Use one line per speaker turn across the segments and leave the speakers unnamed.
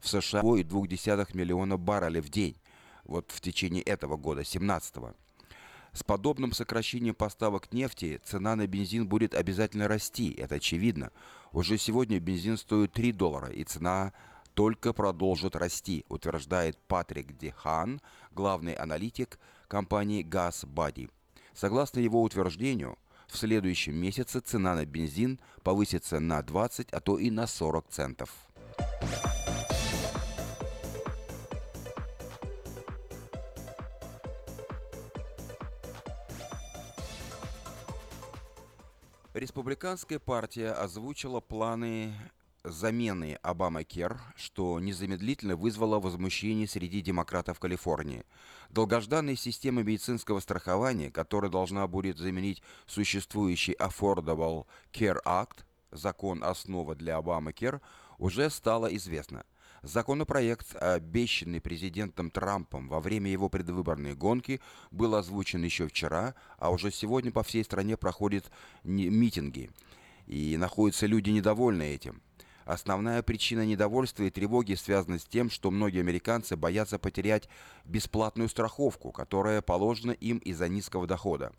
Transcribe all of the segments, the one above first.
в США 2,2 миллиона баррелей в день вот в течение этого года, 17 -го. С подобным сокращением поставок нефти цена на бензин будет обязательно расти, это очевидно. Уже сегодня бензин стоит 3 доллара, и цена только продолжит расти, утверждает Патрик Дехан, главный аналитик компании GasBuddy. Согласно его утверждению, в следующем месяце цена на бензин повысится на 20, а то и на 40 центов. Республиканская партия озвучила планы замены Обама-Кер, что незамедлительно вызвало возмущение среди демократов Калифорнии. Долгожданная система медицинского страхования, которая должна будет заменить существующий Affordable Care Act, закон основа для Обама-Кер, уже стала известна. Законопроект, обещанный президентом Трампом во время его предвыборной гонки, был озвучен еще вчера, а уже сегодня по всей стране проходят митинги. И находятся люди недовольны этим. Основная причина недовольства и тревоги связана с тем, что многие американцы боятся потерять бесплатную страховку, которая положена им из-за низкого дохода.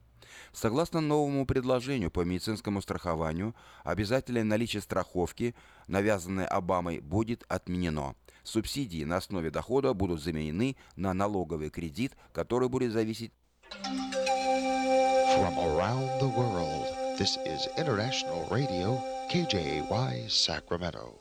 Согласно новому предложению по медицинскому страхованию, обязательное наличие страховки, навязанное Обамой, будет отменено. Субсидии на основе дохода будут заменены на налоговый кредит, который будет зависеть
From.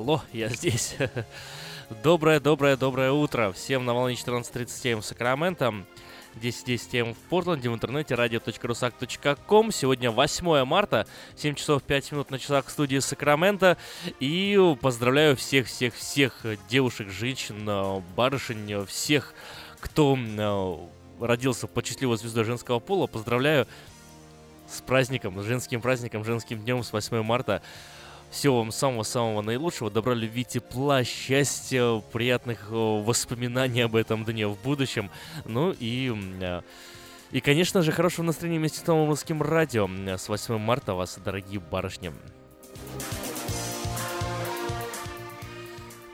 Алло, я здесь. Доброе, доброе, доброе утро. Всем на волне 14.37 в Сакраменто. 10.10 м в Портленде, в интернете radio.rusak.com. Сегодня 8 марта, 7 часов 5 минут на часах в студии Сакрамента. И поздравляю всех-всех-всех девушек, женщин, барышень, всех, кто э, родился под счастливой звездой женского пола. Поздравляю с праздником, с женским праздником, женским днем с 8 марта. Всего вам самого-самого наилучшего, добра, любви, тепла, счастья, приятных э, воспоминаний об этом дне в будущем. Ну и... Э, и, конечно же, хорошего настроения вместе с новым русским радио. С 8 марта вас, дорогие барышни.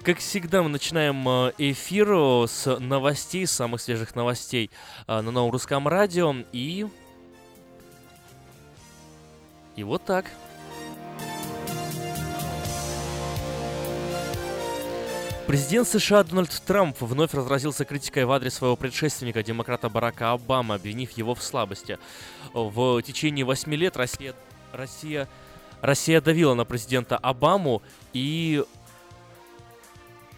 Как всегда, мы начинаем э, эфир с новостей, самых свежих новостей на новом русском радио. И... И вот так. Президент США Дональд Трамп вновь разразился критикой в адрес своего предшественника, демократа Барака Обамы, обвинив его в слабости. В течение восьми лет Россия, Россия, Россия давила на президента Обаму и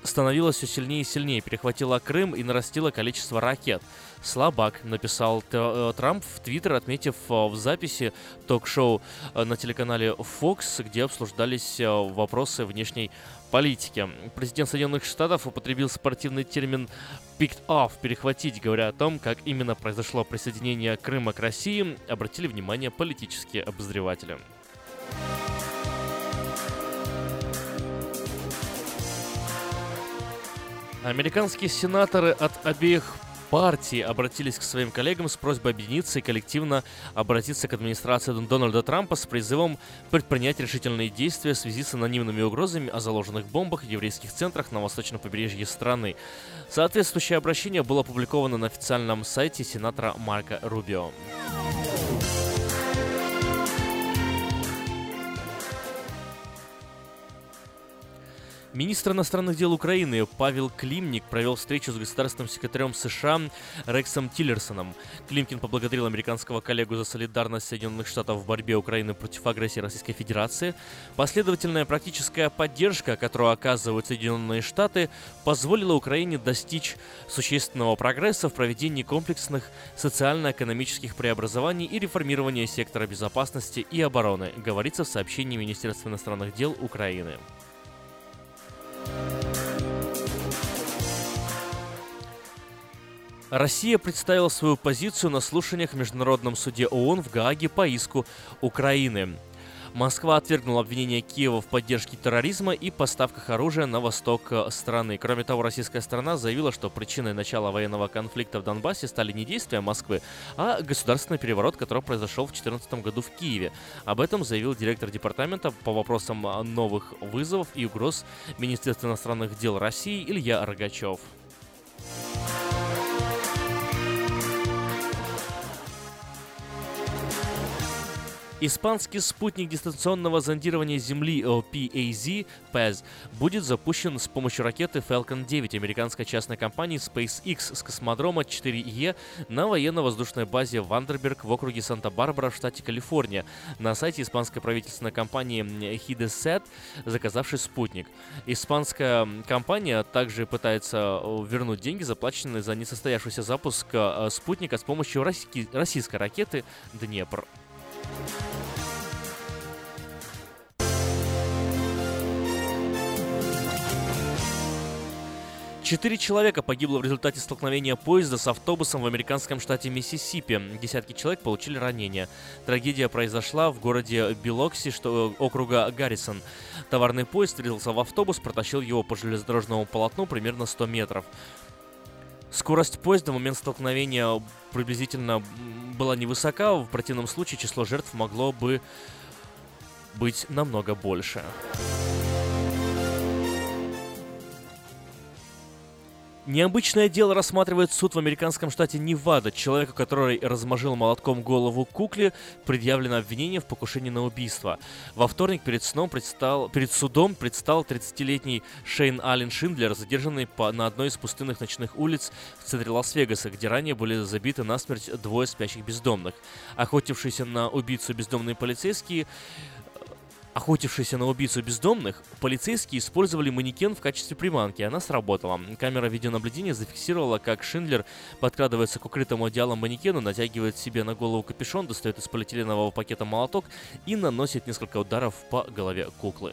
становилась все сильнее и сильнее, перехватила Крым и нарастила количество ракет. Слабак, написал э, Трамп в Твиттер, отметив э, в записи ток-шоу э, на телеканале Fox, где обсуждались вопросы внешней политики. Президент Соединенных Штатов употребил спортивный термин «picked off» — перехватить, говоря о том, как именно произошло присоединение Крыма к России, обратили внимание политические обозреватели. Американские сенаторы от обеих партии обратились к своим коллегам с просьбой объединиться и коллективно обратиться к администрации Дональда Трампа с призывом предпринять решительные действия в связи с анонимными угрозами о заложенных бомбах в еврейских центрах на восточном побережье страны. Соответствующее обращение было опубликовано на официальном сайте сенатора Марка Рубио. Министр иностранных дел Украины Павел Климник провел встречу с государственным секретарем США Рексом Тиллерсоном. Климкин поблагодарил американского коллегу за солидарность Соединенных Штатов в борьбе Украины против агрессии Российской Федерации. Последовательная практическая поддержка, которую оказывают Соединенные Штаты, позволила Украине достичь существенного прогресса в проведении комплексных социально-экономических преобразований и реформирования сектора безопасности и обороны, говорится в сообщении Министерства иностранных дел Украины. Россия представила свою позицию на слушаниях в Международном суде ООН в Гааге по иску Украины. Москва отвергнула обвинение Киева в поддержке терроризма и поставках оружия на восток э, страны. Кроме того, российская сторона заявила, что причиной начала военного конфликта в Донбассе стали не действия Москвы, а государственный переворот, который произошел в 2014 году в Киеве. Об этом заявил директор департамента по вопросам э, новых вызовов и угроз Министерства иностранных дел России Илья Рогачев. Испанский спутник дистанционного зондирования Земли PAZ PAZ будет запущен с помощью ракеты Falcon 9 американской частной компании SpaceX с космодрома 4E на военно-воздушной базе Вандерберг в округе Санта-Барбара в штате Калифорния на сайте испанской правительственной компании Hidesat, заказавшей спутник. Испанская компания также пытается вернуть деньги, заплаченные за несостоявшийся запуск э, спутника с помощью российской ракеты «Днепр». Четыре человека погибло в результате столкновения поезда с автобусом в американском штате Миссисипи. Десятки человек получили ранения. Трагедия произошла в городе Билокси, что округа Гаррисон. Товарный поезд врезался в автобус, протащил его по железнодорожному полотну примерно 100 метров. Скорость поезда в момент столкновения приблизительно была невысока, в противном случае число жертв могло бы быть намного больше. Необычное дело рассматривает суд в американском штате Невада. Человеку, который размажил молотком голову кукле, предъявлено обвинение в покушении на убийство. Во вторник перед, сном предстал, перед судом предстал 30-летний Шейн Аллен Шиндлер, задержанный по, на одной из пустынных ночных улиц в центре Лас-Вегаса, где ранее были забиты насмерть двое спящих бездомных. Охотившиеся на убийцу бездомные полицейские Охотившись на убийцу бездомных, полицейские использовали манекен в качестве приманки, она сработала. Камера видеонаблюдения зафиксировала, как Шиндлер подкрадывается к укрытому одеялом манекену, натягивает себе на голову капюшон, достает из полиэтиленового пакета молоток и наносит несколько ударов по голове куклы.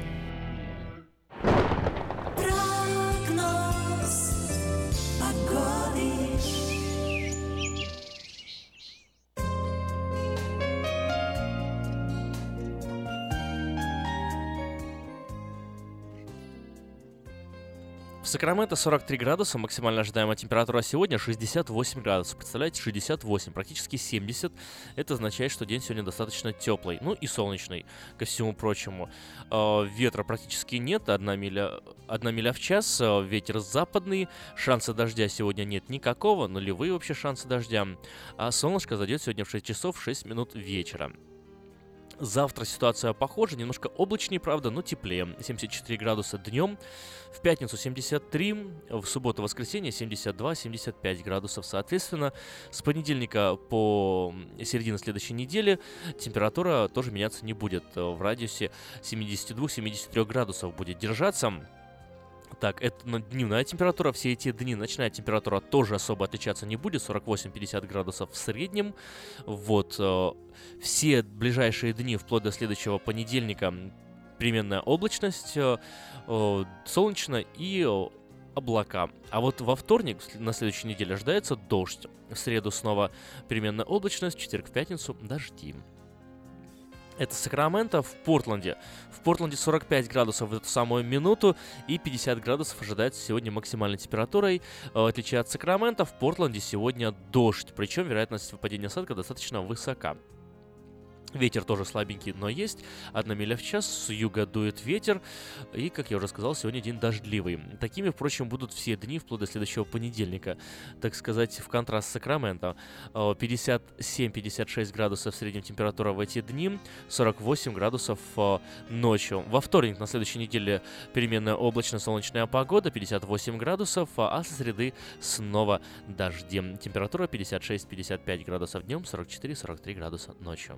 Сакраменто 43 градуса, максимально ожидаемая температура сегодня 68 градусов. Представляете, 68, практически 70. Это означает, что день сегодня достаточно теплый, ну и солнечный, ко всему прочему. Э, ветра практически нет, одна миля, одна миля в час, э, ветер западный, шанса дождя сегодня нет никакого, нулевые вообще шансы дождя. А солнышко зайдет сегодня в 6 часов 6 минут вечера. Завтра ситуация похожа, немножко облачнее, правда, но теплее. 74 градуса днем, в пятницу 73, в субботу-воскресенье 72-75 градусов. Соответственно, с понедельника по середину следующей недели температура тоже меняться не будет. В радиусе 72-73 градусов будет держаться. Так, это дневная температура. Все эти дни ночная температура тоже особо отличаться не будет. 48-50 градусов в среднем. Вот. Э, все ближайшие дни, вплоть до следующего понедельника, переменная облачность, э, э, солнечно и облака. А вот во вторник, на следующей неделе, ожидается дождь. В среду снова переменная облачность, в четверг, в пятницу дожди. Это Сакраменто в Портленде. В Портленде 45 градусов в эту самую минуту и 50 градусов ожидается сегодня максимальной температурой. В отличие от Сакрамента, в Портленде сегодня дождь, причем вероятность выпадения осадка достаточно высока. Ветер тоже слабенький, но есть. Одна миля в час, с юга дует ветер. И, как я уже сказал, сегодня день дождливый. Такими, впрочем, будут все дни вплоть до следующего понедельника. Так сказать, в контраст с Сакраменто. 57-56 градусов средняя температура в эти дни, 48 градусов ночью. Во вторник на следующей неделе переменная облачно-солнечная погода, 58 градусов, а со среды снова дожди. Температура 56-55 градусов днем, 44-43 градуса ночью.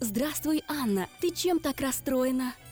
Здравствуй, Анна. Ты чем так расстроена?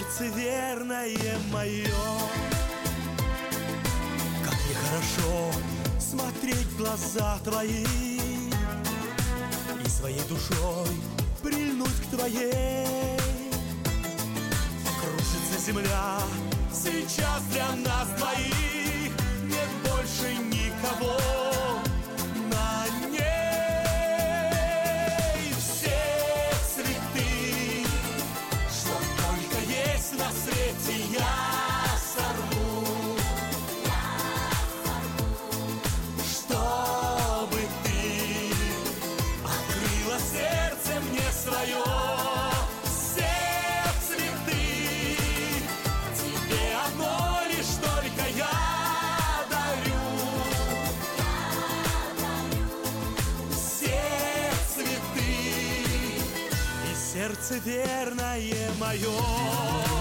Сердце верное мое. Как нехорошо смотреть в глаза твои И своей душой прильнуть к твоей Кружится земля сейчас для нас двоих сердце верное мое.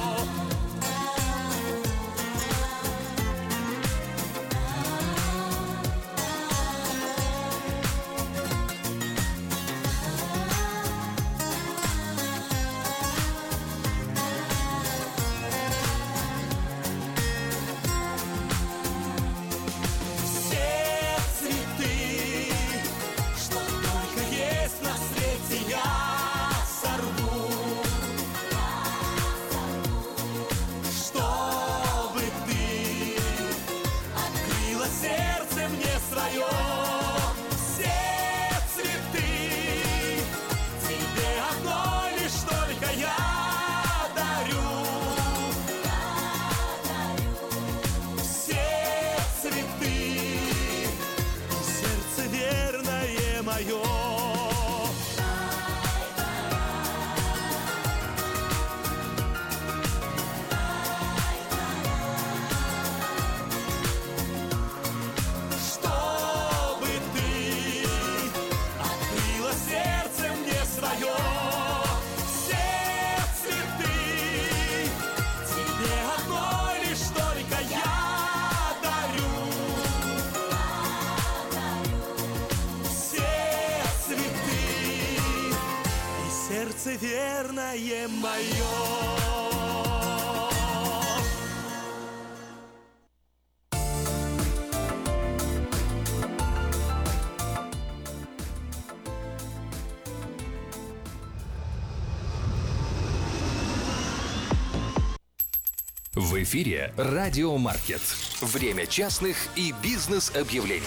Эфире Радиомаркет. Время частных и бизнес-объявлений.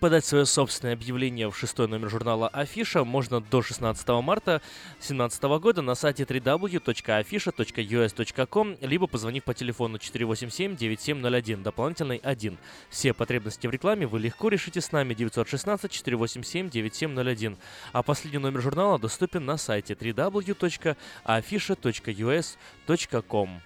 Подать свое собственное объявление в шестой номер журнала Афиша можно до 16 марта 2017 года на сайте www.afisha.us.com, либо позвонив по телефону 487-9701, дополнительный 1. Все потребности в рекламе вы легко решите с нами 916-487-9701. А последний номер журнала доступен на сайте www.afisha.us.com.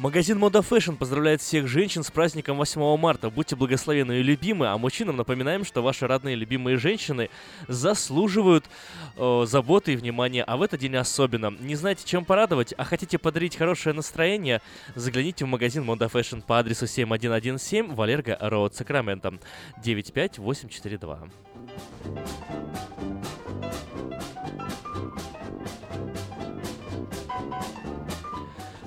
Магазин Мода Fashion поздравляет всех женщин с праздником 8 марта. Будьте благословенны и любимы, а мужчинам напоминаем, что ваши родные любимые женщины заслуживают э, заботы и внимания, а в этот день особенно. Не знаете, чем порадовать, а хотите подарить хорошее настроение? Загляните в магазин Мода Fashion по адресу 7117 Валерго Роуд, Сакраменто, 95842.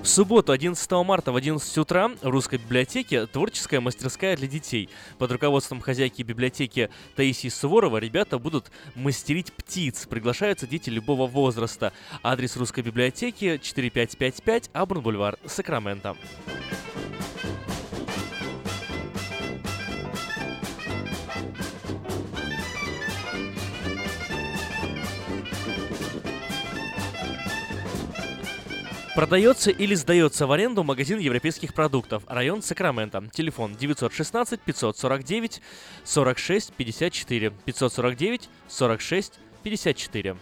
В субботу, 11 марта в 11 утра в Русской библиотеке творческая мастерская для детей. Под руководством хозяйки библиотеки Таисии Суворова ребята будут мастерить птиц. Приглашаются дети любого возраста. Адрес Русской библиотеки 4555 Абрун-Бульвар, Сакраменто. Продается или сдается в аренду магазин европейских продуктов. Район Сакраменто. Телефон 916 549 46 54 549 46 54.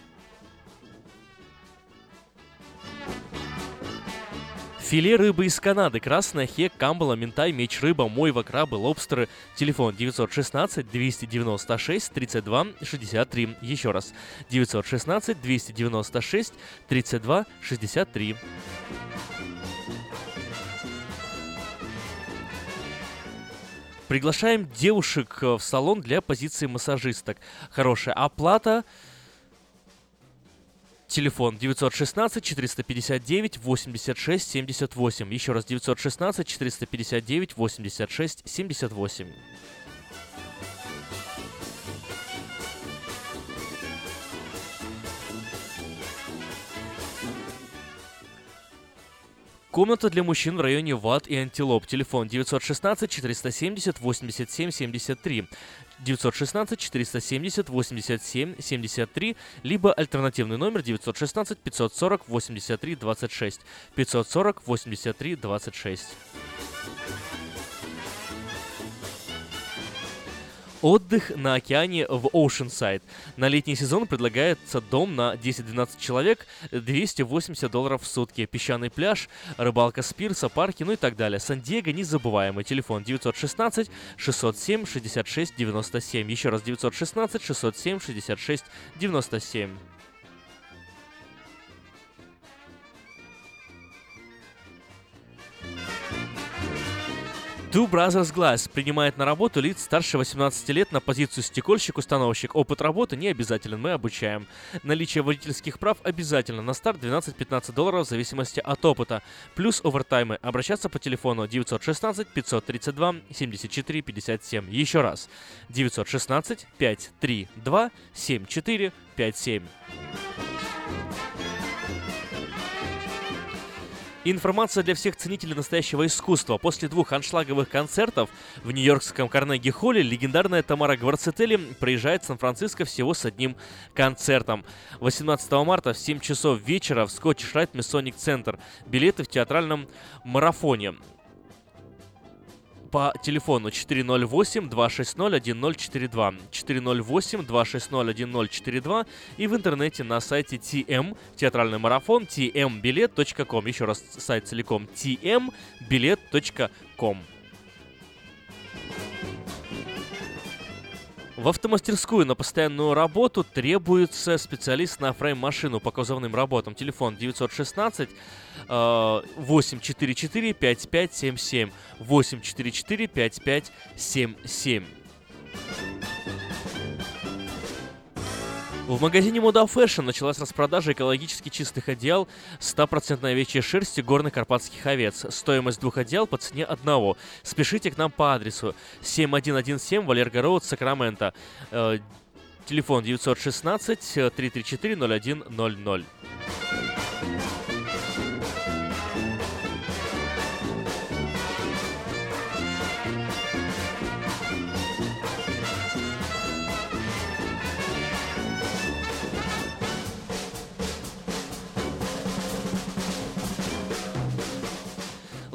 Филе рыбы из Канады. Красная, хек, камбала, ментай, меч, рыба, мойва, крабы, лобстеры. Телефон 916 296 32 63. Еще раз. 916 296 32 63. Приглашаем девушек э, в салон для позиции массажисток. Хорошая оплата. Телефон 916 459 86 78. Еще раз 916 459 86 78. Комната для мужчин в районе Ват и Антилоп. Телефон 916 470 87 73. 916 470 87 73, либо альтернативный номер 916 540 83 26. 540 83 26. Отдых на океане в Oceanside. На летний сезон предлагается дом на 10-12 человек, 280 долларов в сутки. Песчаный пляж, рыбалка с пирса, парки, ну и так далее. Сан-Диего незабываемый. Телефон 916 607 66 97. Еще раз 916 607 66 97. Two Brothers Glass принимает на работу лиц старше 18 лет на позицию стекольщик-установщик. Опыт работы не обязателен, мы обучаем. Наличие водительских прав обязательно. На старт 12-15 долларов в зависимости от опыта. Плюс овертаймы. Обращаться по телефону 916 532 74 57. Еще раз. 916 532 74 57. Информация для всех ценителей настоящего искусства. После двух аншлаговых концертов в нью-йоркском Карнеги-холле легендарная Тамара Гварцетели приезжает в Сан-Франциско всего с одним концертом. 18 марта в 7 часов вечера в Rite Masonic Center. Билеты в театральном марафоне по телефону 408-260-1042, 408-260-1042 и в интернете на сайте TM, театральный марафон, tmbilet.com. Еще раз сайт целиком tmbilet.com. В автомастерскую на постоянную работу требуется специалист на фрейм-машину по кузовным работам. Телефон 916 844 5577 844 5577. В магазине Moda Fashion началась распродажа экологически чистых одеял 100% овечьей шерсти горных карпатских овец. Стоимость двух одеял по цене одного. Спешите к нам по адресу 7117 Валерго Роуд, Сакраменто. Э, телефон 916 334 0100.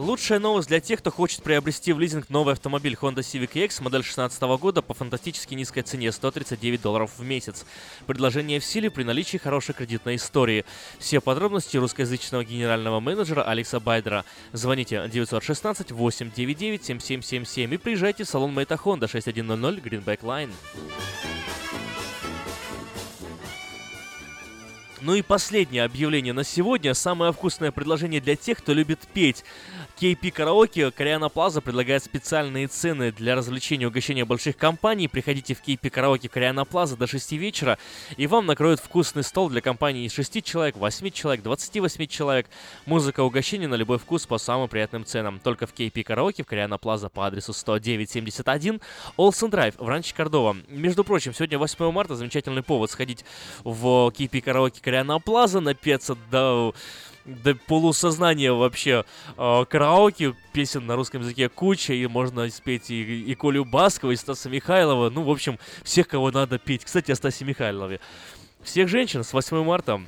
Лучшая новость для тех, кто хочет приобрести в лизинг новый автомобиль Honda Civic X модель 2016 года по фантастически низкой цене 139 долларов в месяц. Предложение в силе при наличии хорошей кредитной истории. Все подробности русскоязычного генерального менеджера Алекса Байдера. Звоните 916 899 7777 и приезжайте в салон Мэйта Honda 6100 Greenback Line. Ну и последнее объявление на сегодня. Самое вкусное предложение для тех, кто любит петь. KP Караоке Кориана Плаза предлагает специальные цены для развлечения и угощения больших компаний. Приходите в KP Караоке Кориана Плаза до 6 вечера, и вам накроют вкусный стол для компании из 6 человек, 8 человек, 28 человек. Музыка угощения на любой вкус по самым приятным ценам. Только в KP Караоке в Кориана Плаза по адресу 10971 Олсен Драйв в Ранче Кордова. Между прочим, сегодня 8 марта замечательный повод сходить в KP Караоке Кориана Плаза, напеться до до полусознания вообще э, караоке, песен на русском языке куча, и можно спеть и, и Колю Баскова, и Стаса Михайлова, ну, в общем, всех, кого надо петь. Кстати, о Стасе Михайлове. Всех женщин с 8 марта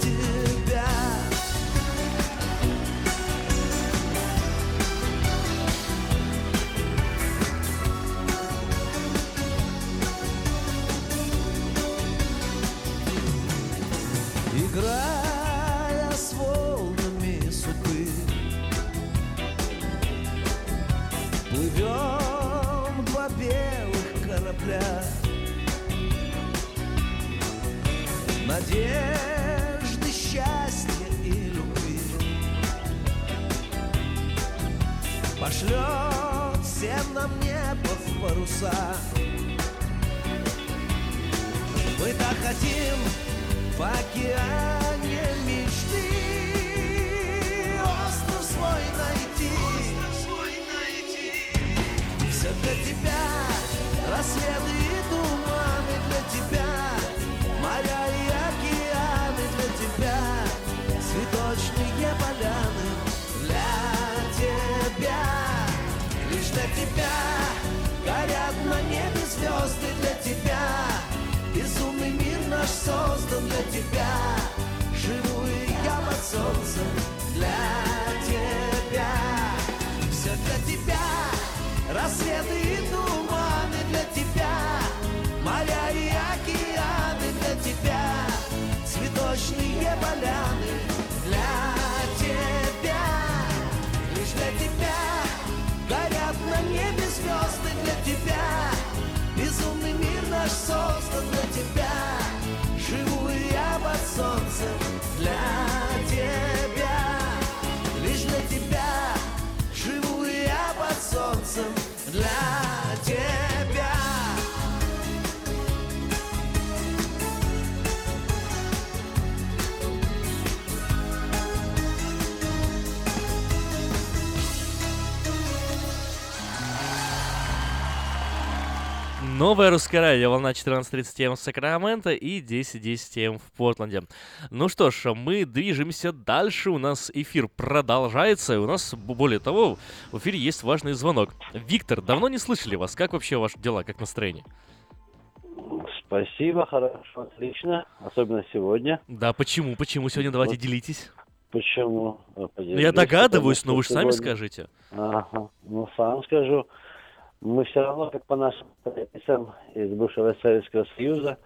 тебя. Играя с волнами судьбы Плывем два белых корабля Надежды, счастья и любви Пошлет всем нам небо в паруса. Мы так хотим в океане мечты остров свой найти. Все для тебя, рассветы и туманы для тебя, поляны для тебя, лишь для тебя горят на небе звезды для тебя. Безумный мир наш создан для тебя. Живу и я под солнцем для тебя. Все для тебя. Рассветы и туманы для тебя. Моря и океаны для тебя. Цветочные поляны наш создан для тебя. Живу я под солнцем
Новая русская радио, волна 14.30 М в Сакраменто и 10.10 М в Портленде. Ну что ж, мы движемся дальше, у нас эфир продолжается, и у нас, более того, в эфире есть важный звонок. Виктор, давно не слышали вас, как вообще ваши дела, как настроение?
Спасибо, хорошо, отлично. Особенно сегодня.
Да, почему, почему сегодня, давайте делитесь.
Почему?
Ну,
поделюсь,
Я догадываюсь, но вы же сами скажите.
Ага, ну сам скажу. Мы все равно, как по нашим традициям из бывшего Советского Союза,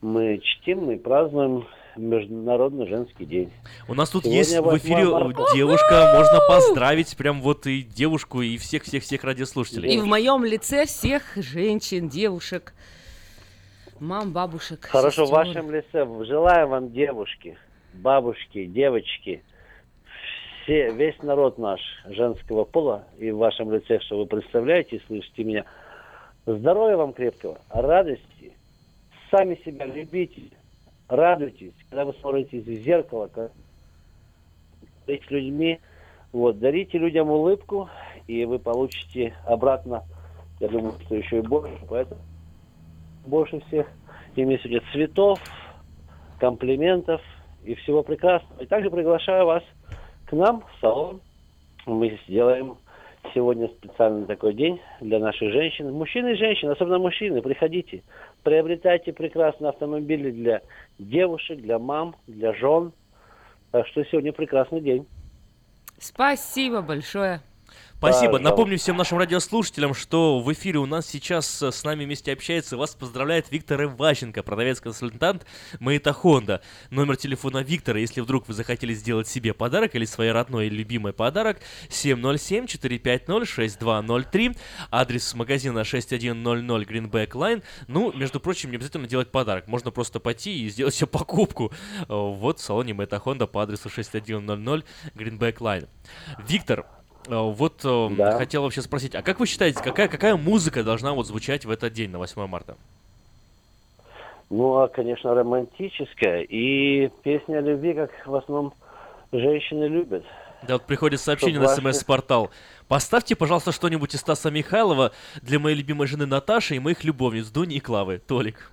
мы чтим и празднуем Международный женский день.
У нас тут
Сегодня
есть в
8
эфире
марта.
э, девушка, можно поздравить прям вот и девушку, и всех-всех-всех радиослушателей.
И в моем лице всех женщин, девушек, мам, бабушек.
Хорошо, в
сестер.
вашем лице. Желаю вам, девушки, бабушки, девочки, все, весь народ наш женского пола и в вашем лице, что вы представляете слышите меня, здоровья вам крепкого, радости, сами себя любите, радуйтесь, когда вы смотрите в зеркало, как с людьми, вот, дарите людям улыбку, и вы получите обратно, я думаю, что еще и больше, поэтому больше всех. В виду цветов, комплиментов и всего прекрасного. И также приглашаю вас нам в салон. Мы сделаем сегодня специальный такой день для наших женщин. Мужчины и женщины, особенно мужчины, приходите. Приобретайте прекрасные автомобили для девушек, для мам, для жен. Так что сегодня прекрасный день.
Спасибо большое.
Спасибо.
Пожалуйста.
Напомню всем нашим радиослушателям, что в эфире у нас сейчас э, с нами вместе общается вас поздравляет Виктор Иващенко, продавец-консультант Мэйта Хонда. Номер телефона Виктора, если вдруг вы захотели сделать себе подарок или своей родной или любимой подарок, 707-450-6203. Адрес магазина 6100 Greenback Line. Ну, между прочим, не обязательно делать подарок. Можно просто пойти и сделать себе покупку. э, Вот в салоне Мэйта Хонда по адресу 6100 Greenback Line. Виктор, Вот э, хотел вообще спросить, а как вы считаете, какая, какая музыка должна вот звучать в этот день, на 8 марта?
Ну, а, конечно, романтическая. И песня о любви, как в основном женщины любят.
Да, вот приходит сообщение на смс-портал. Поставьте, пожалуйста, что-нибудь из Стаса Михайлова для моей любимой жены Наташи и моих любовниц Дуни и Клавы. Толик.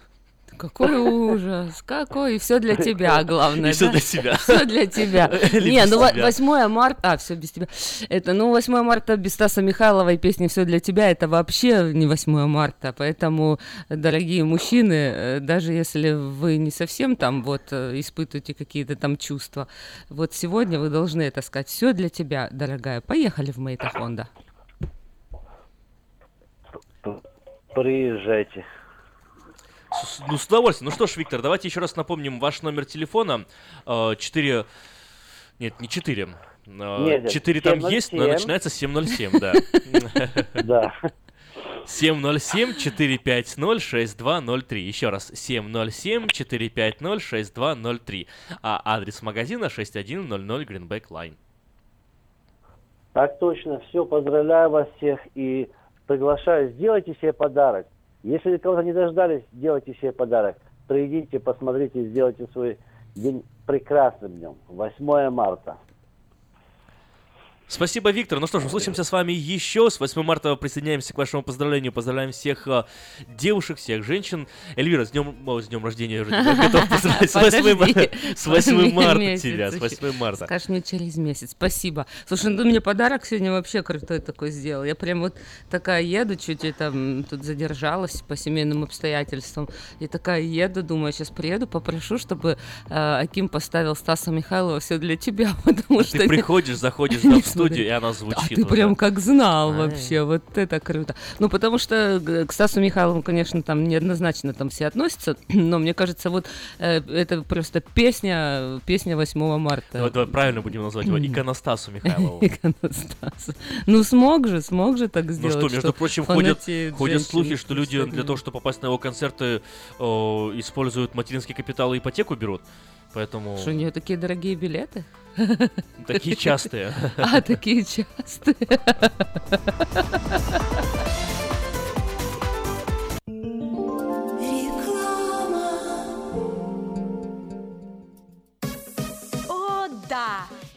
Какой ужас, какой, и все для тебя, главное.
И всё
да?
для себя.
Все для тебя. Не, ну во-
тебя.
8 марта, а, все без тебя. Это, ну, 8 марта без Стаса Михайлова и песни «Все для тебя» это вообще не 8 марта, поэтому, дорогие мужчины, э, даже если вы не совсем там вот э, испытываете какие-то там чувства, вот сегодня вы должны это сказать. Все для тебя, дорогая. Поехали в Мейта Хонда.
Приезжайте.
С- Ну, с удовольствием. Ну что ж, Виктор, давайте еще раз напомним ваш номер телефона. Э, 4... Нет, не 4.
Нет,
4 там
707.
есть, но начинается с 707, да.
Да.
707-450-6203. Еще раз, 707-450-6203. А адрес магазина 6100 Greenback Line.
Так точно. Все, поздравляю вас всех и приглашаю, сделайте себе подарок. Если кого-то не дождались, сделайте себе подарок. Придите, посмотрите, сделайте свой день прекрасным днем. 8 марта.
Спасибо, Виктор. Ну что ж, услышимся с вами еще. С 8 марта присоединяемся к вашему поздравлению. Поздравляем всех э, девушек, всех женщин. Эльвира, с днем, о, с днем рождения я готов поздравить. С 8,
Подожди.
с 8 марта тебя, с
еще.
8 марта.
Скажешь мне через месяц. Спасибо. Слушай, ну ты мне подарок сегодня вообще крутой такой сделал. Я прям вот такая еду, чуть это м, тут задержалась по семейным обстоятельствам. И такая еду, думаю, сейчас приеду, попрошу, чтобы э, Аким поставил Стаса Михайлова все для тебя, потому что...
Ты приходишь, заходишь да, в студию, и она звучит.
А ты
уже.
прям как знал
Ай.
вообще, вот это круто. Ну, потому что г- к Стасу Михайлову, конечно, там неоднозначно там все относятся, но мне кажется, вот э, это просто песня, песня 8 марта.
Давай, давай правильно будем назвать его иконостасу Михайлову.
Иконостасу. Ну, смог же, смог же так
Ну
сделать.
что, между прочим, ходят, слухи, что люди для того, чтобы попасть на его концерты, используют материнский капитал и ипотеку берут. Поэтому
Что, у нее такие дорогие билеты?
такие частые.
А, такие частые.
О, да!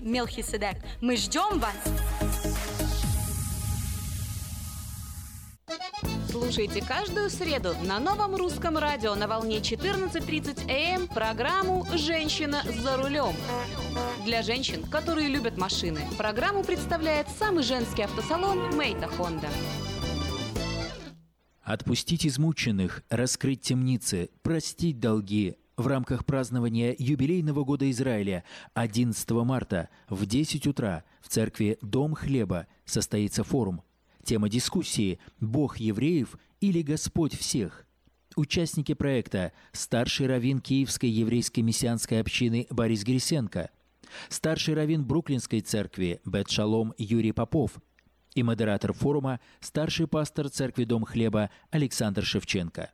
Мелхиседек. Мы ждем вас!
Слушайте каждую среду на новом русском радио на волне 14.30 АМ программу «Женщина за рулем». Для женщин, которые любят машины, программу представляет самый женский автосалон «Мейта Хонда».
Отпустить измученных, раскрыть темницы, простить долги. В рамках празднования юбилейного года Израиля 11 марта в 10 утра в церкви Дом Хлеба состоится форум. Тема дискуссии «Бог евреев или Господь всех?». Участники проекта – старший раввин Киевской еврейской мессианской общины Борис Грисенко, старший раввин Бруклинской церкви Бет Шалом Юрий Попов и модератор форума – старший пастор церкви Дом Хлеба Александр Шевченко.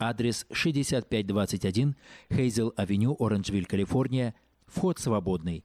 Адрес 6521 Хейзел-авеню, Оранжвиль, Калифорния. Вход свободный.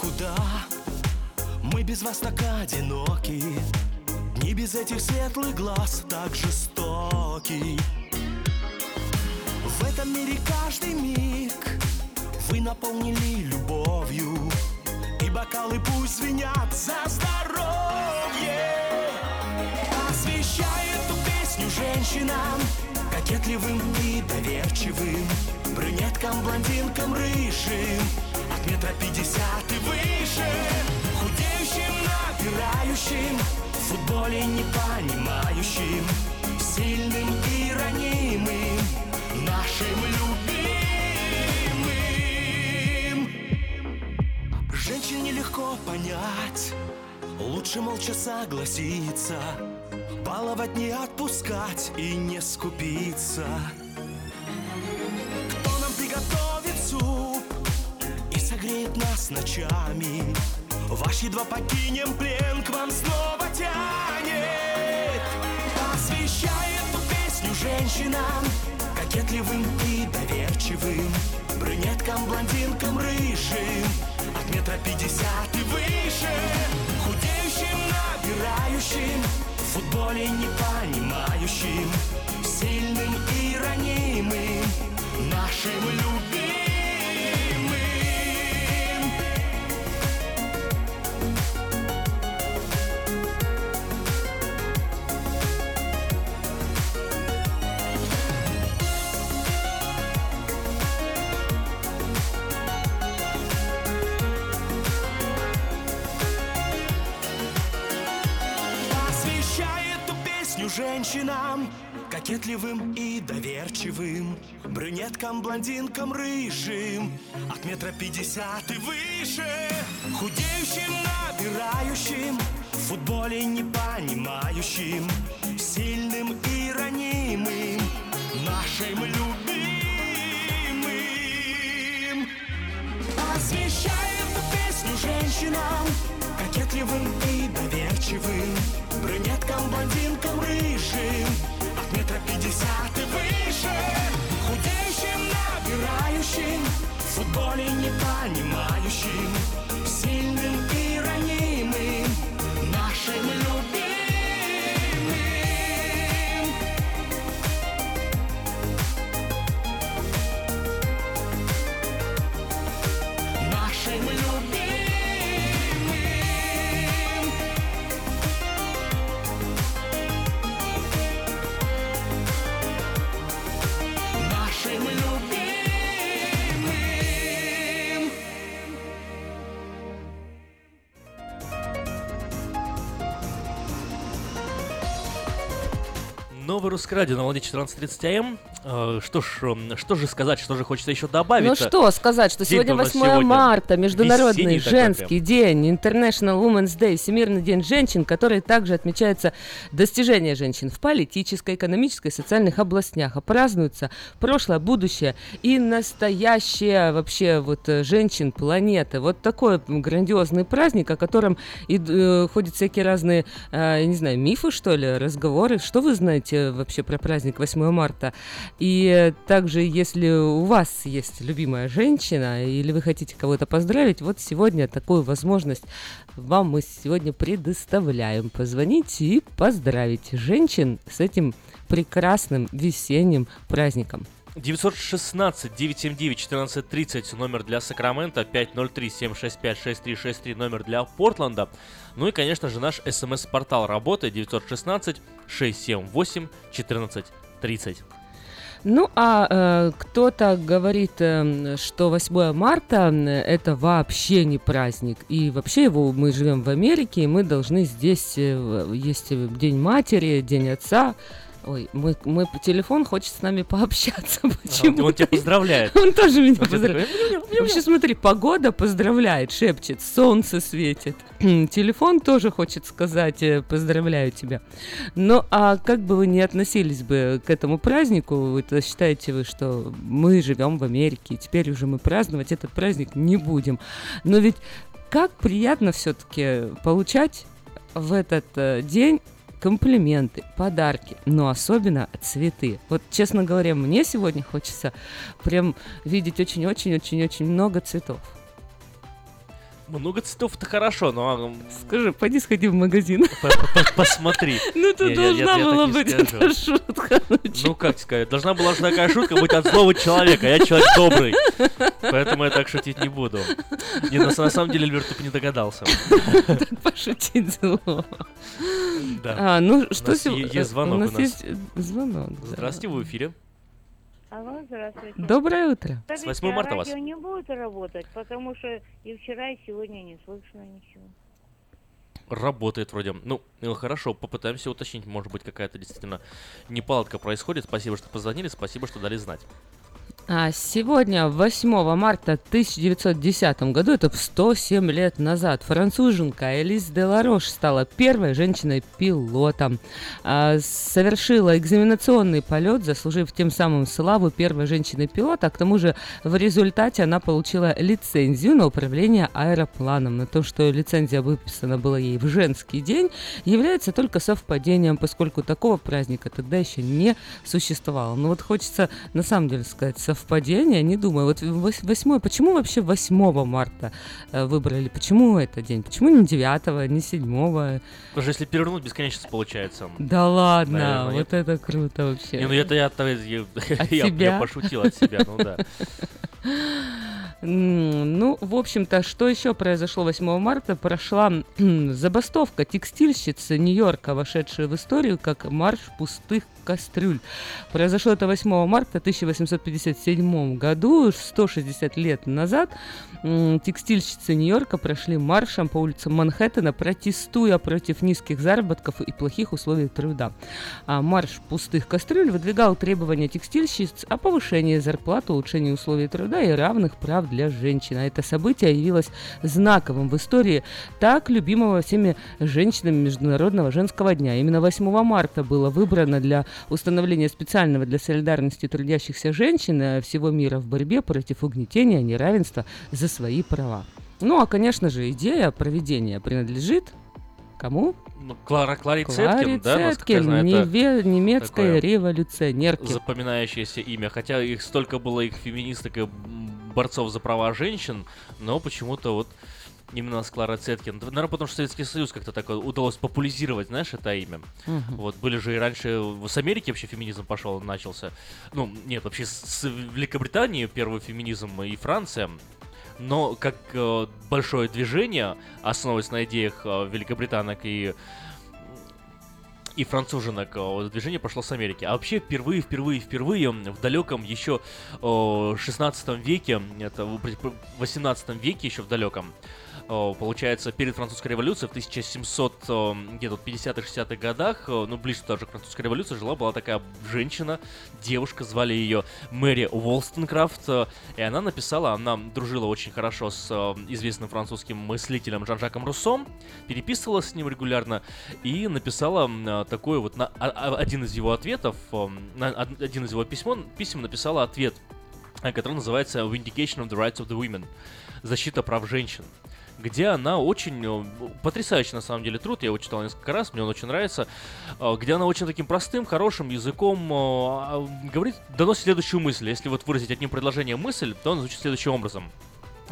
Никуда Мы без вас так одиноки. Не без этих светлых глаз так жестоки. В этом мире каждый миг Вы наполнили любовью. И бокалы пусть звенят за здоровье. Освещай эту песню женщинам Кокетливым и доверчивым. Брюнеткам, блондинкам, рыжим. От метра пятьдесят Футболе не Сильным и ранимым Нашим любимым. Женщине легко понять Лучше молча согласиться Баловать не отпускать и не скупиться. Кто нам приготовит суп И согреет нас ночами Ваш едва покинем плен К вам снова тянет. Освещай эту песню женщинам Кокетливым и доверчивым. Брюнеткам, блондинкам, рыжим От метра пятьдесят и выше. Худеющим, набирающим В футболе не понимающим. Сильным и ранимым Нашим любимым женщинам Кокетливым и доверчивым Брюнеткам, блондинкам, рыжим. От метра пятьдесят и выше Худеющим, набирающим В футболе не понимающим Сильным и ранимым Нашим любимым. Освещай эту песню женщинам Кокетливым и доверчивым. Брюнеткам, блондинкам, рыжим. От метра пятьдесят и выше. Худеющим, набирающим. В футболе не понимающим. Сильным и ранимым. Нашим любимым
Новый русский радио на волне 14.30 АМ. Что ж, что же сказать, что же хочется еще добавить?
Ну что сказать, что сегодня 8 марта, Международный женский день, International Women's Day, Всемирный день женщин, который также отмечается достижения женщин в политической, экономической, социальных областях. А празднуется прошлое, будущее и настоящее вообще вот э, женщин планеты. Вот такой грандиозный праздник, о котором и, э, ходят всякие разные, э, я не знаю, мифы, что ли, разговоры. Что вы знаете вообще про праздник 8 марта? И э, также, если у вас есть любимая женщина, или вы хотите кого-то поздравить, вот сегодня такую возможность вам мы сегодня предоставляем позвонить и поздравить женщин с этим прекрасным весенним праздником.
916-979-1430 номер для Сакрамента, 503-765-6363 номер для Портленда. Ну и, конечно же, наш смс-портал работает 916-678-1430.
Ну, а э, кто-то говорит, э, что 8 марта э, это вообще не праздник. И вообще его мы живем в Америке, и мы должны здесь э, есть День матери, День отца. Ой, мой, мой телефон хочет с нами пообщаться. Почему?
он тебя поздравляет.
Он тоже меня
Он
поздравляет. Вообще, смотри, погода поздравляет, шепчет, солнце светит. Телефон тоже хочет сказать э, «поздравляю тебя». Ну, а как бы вы ни относились бы к этому празднику, вы считаете вы, что мы живем в Америке, и теперь уже мы праздновать этот праздник не будем. Но ведь как приятно все-таки получать в этот э, день комплименты, подарки, но особенно цветы. Вот, честно говоря, мне сегодня хочется прям видеть очень-очень-очень-очень много цветов.
Много цветов это хорошо, но...
Скажи, пойди сходи в магазин.
Посмотри.
Ну,
я-
должна была быть эта шутка.
Ну, как сказать, должна была же такая шутка быть от злого человека, а я человек добрый. Поэтому я так шутить не буду. Не, на, на самом деле Альберт тупо не догадался.
Так пошутить зло.
Да.
А, ну, что
нас
сего-
е- есть звонок
у нас есть э, звонок.
Здравствуйте, вы в эфире.
Алло, здравствуйте.
Доброе утро.
С 8 марта
а
вас.
радио не будет работать, потому что и вчера, и сегодня не слышно ничего.
Работает вроде. Ну, ну, хорошо, попытаемся уточнить. Может быть, какая-то действительно неполадка происходит. Спасибо, что позвонили, спасибо, что дали знать.
А сегодня, 8 марта 1910 году, это 107 лет назад, француженка Элис де Ларош стала первой женщиной-пилотом. А, совершила экзаменационный полет, заслужив тем самым славу первой женщины-пилота. К тому же в результате она получила лицензию на управление аэропланом. Но то, что лицензия выписана была ей в женский день, является только совпадением, поскольку такого праздника тогда еще не существовало. Но вот хочется на самом деле сказать совпадение, не думаю. Вот вось- восьмое, почему вообще 8 марта э, выбрали? Почему этот день? Почему не 9, не 7?
Потому что если перевернуть, бесконечность получается.
Да ладно,
Наверное, нет?
вот это круто вообще.
Не, ну это я, я, я, я- я пошутил от себя, ну да.
Ну, в общем-то, что еще произошло 8 марта? Прошла забастовка текстильщицы Нью-Йорка, вошедшая в историю как марш пустых кастрюль. Произошло это 8 марта 1857 году, 160 лет назад. Текстильщицы Нью-Йорка прошли маршем по улицам Манхэттена, протестуя против низких заработков и плохих условий труда. А марш пустых кастрюль выдвигал требования текстильщиц о повышении зарплат, улучшении условий труда и равных прав для женщин. А это событие явилось знаковым в истории так любимого всеми женщинами Международного женского дня. Именно 8 марта было выбрано для установления специального для солидарности трудящихся женщин э, всего мира в борьбе против угнетения, неравенства за свои права. Ну, а, конечно же, идея проведения принадлежит кому?
Ну, Клара, Кларе Цеткин, да,
Цеткин,
знаю,
неве- немецкой
такое
революционерки.
запоминающееся имя. Хотя их столько было, их феминисток и борцов за права женщин, но почему-то вот именно с Клара Цеткин. Наверное, потому что Советский Союз как-то так удалось популяризировать, знаешь, это имя.
Мгм.
Вот, были же и раньше, с Америки вообще феминизм пошел, начался. Ну, нет, вообще с Великобритании первый феминизм и Франция. Но как э, большое движение, основываясь на идеях э, великобританок и и француженок э, движение пошло с Америки. А вообще впервые, впервые, впервые в далеком еще э, 16 веке, это в 18 веке еще в далеком, э, получается, перед французской революцией в 1700, э, где-то вот 50-х, 60-х годах, ну, ближе даже к французской революции, жила была такая женщина, девушка, звали ее Мэри Уолстонкрафт, и она написала, она дружила очень хорошо с известным французским мыслителем Жан-Жаком Руссо, переписывалась с ним регулярно и написала такой вот, на, а- а- один из его ответов, э, на од- один из его письмон, писем написала ответ, э, который называется Vindication of the Rights of the Women, защита прав женщин где она очень э, потрясающий на самом деле труд, я его читал несколько раз, мне он очень нравится, э, где она очень таким простым, хорошим языком говорит, доносит следующую мысль. Если вот выразить одним предложением мысль, то она звучит следующим образом.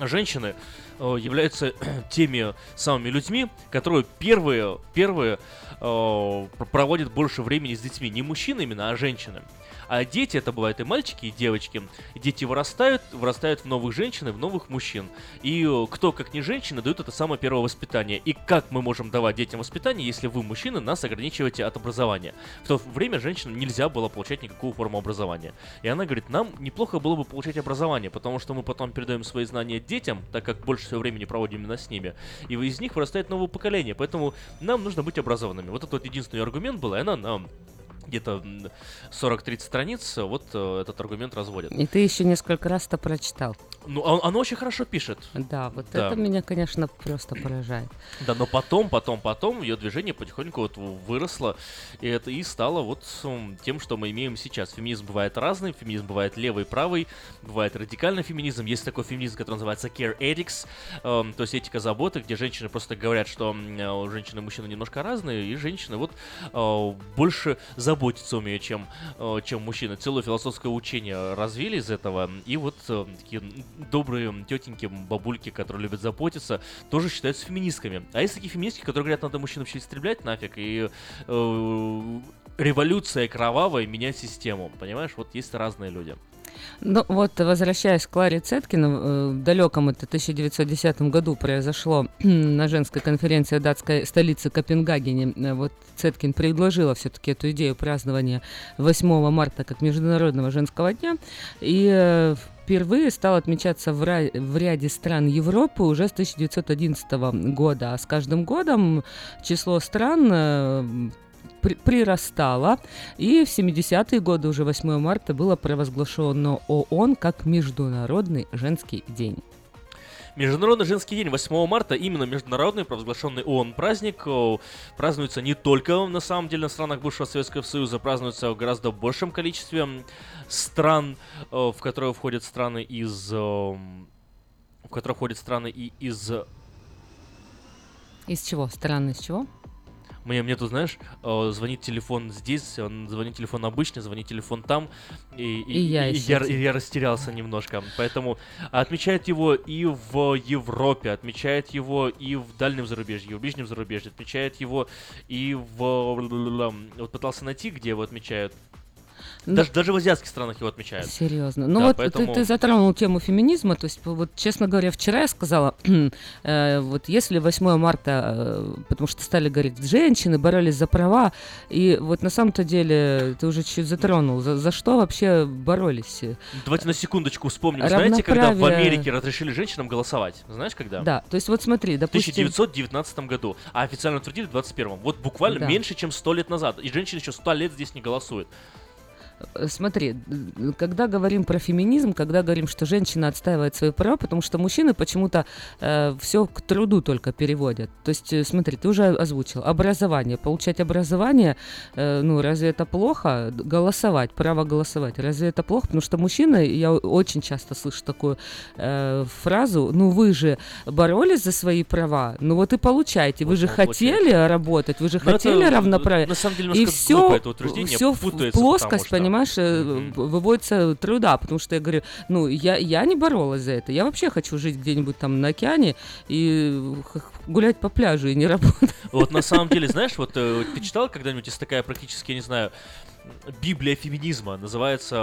Женщины являются теми самыми людьми, которые первые, первые э, пр- проводят больше времени с детьми. Не мужчины именно, а женщины. А дети, это бывают и мальчики, и девочки. Дети вырастают, вырастают в новых женщин и в новых мужчин. И э, кто, как не женщины, дают это самое первое воспитание. И как мы можем давать детям воспитание, если вы, мужчины, нас ограничиваете от образования? В то время женщинам нельзя было получать никакую форму образования. И она говорит, нам неплохо было бы получать образование, потому что мы потом передаем свои знания детям, так как больше всего времени проводим именно с ними. И из них вырастает новое поколение, поэтому нам нужно быть образованными. Вот это вот единственный аргумент был, и она нам где-то м, 40-30 страниц вот э, этот аргумент разводит.
И ты еще несколько раз это прочитал.
Ну, он, оно очень хорошо пишет.
Да, вот
Да.
это меня, конечно, просто поражает.
Да, но потом, потом, потом ее движение потихоньку вот выросло, и это и стало вот тем, что мы имеем сейчас. Феминизм бывает разный, феминизм бывает левый, правый, бывает радикальный феминизм. Есть такой феминизм, который называется care ethics, эм, то есть этика заботы, где женщины просто говорят, что э, женщины и мужчины немножко разные, и женщины вот э, больше заботятся заботиться умеют, чем, э, чем мужчины. Целое философское учение развили из этого. И вот э, такие добрые тетеньки, бабульки, которые любят заботиться, тоже считаются феминистками. А есть такие феминистки, которые говорят, надо мужчин вообще истреблять нафиг, и э, революция кровавая менять систему. Понимаешь, вот есть разные люди.
Ну вот, возвращаясь к Кларе Цеткин, э, в далеком это 1910 году произошло на женской конференции датской столицы Копенгагене. Э, Вот Цеткин предложила все-таки эту идею празднования 8 марта как Международного женского дня. И э, впервые стал отмечаться в, ра- в ряде стран Европы уже с 1911 года. А с каждым годом число стран при- прирастало, и в 70-е годы, уже 8 марта, было провозглашено ООН как Международный женский день.
Международный женский день 8 марта, именно международный провозглашенный ООН праздник, празднуется не только на самом деле на странах бывшего Советского Союза, празднуется в гораздо большем количестве стран, в которые входят страны из... В которые входят страны и из...
Из чего? Странно, из чего?
Мне, мне тут, знаешь, э, звонит телефон здесь, он звонит телефон обычный, звонит телефон там, и,
И я
и я, и я растерялся немножко. Поэтому отмечают его и в Европе, отмечают его и в дальнем зарубежье, и в ближнем зарубежье, отмечают его и в... Вот пытался найти, где его отмечают. Даже, даже в азиатских странах его отмечают.
Серьезно. Ну
Да,
вот
поэтому-
ты, ты затронул тему феминизма, то есть вот, честно говоря, вчера я сказала, э, вот если 8 марта, э, потому что стали говорить, женщины боролись за права, и вот на самом-то деле ты уже чуть затронул, за, за что вообще боролись?
Давайте на секундочку вспомним. Знаете, когда в Америке разрешили женщинам голосовать? Знаешь, когда?
Да, то есть вот смотри,
В
допустим...
1919 году, а официально утвердили в 21 Вот буквально
Да.
меньше, чем 100 лет назад. И женщины еще 100 лет здесь не голосуют.
Э, Смотри, когда говорим про феминизм, когда говорим, что женщина отстаивает свои права, потому что мужчины почему-то все к труду только переводят. То есть, э, смотри, ты уже озвучил образование, получать образование, э, ну разве это плохо? Голосовать, право голосовать, разве это плохо? Потому что мужчины, я очень часто слышу такую э, фразу, ну вы же боролись за свои права, ну вот и получайте, вы
Вот
же
вам
хотели работать, вы же
это,
хотели
э,
равноправие.
на самом деле,
и все,
это
все в плоскость,
потому что-
понимаешь, э, выводится труда, потому что я говорю, ну, я, я не боролась за это, я вообще хочу жить где-нибудь там на океане и гулять по пляжу и не работать.
Вот на самом деле, знаешь, вот э, ты читал когда-нибудь, есть такая практически, я не знаю, Библия феминизма, называется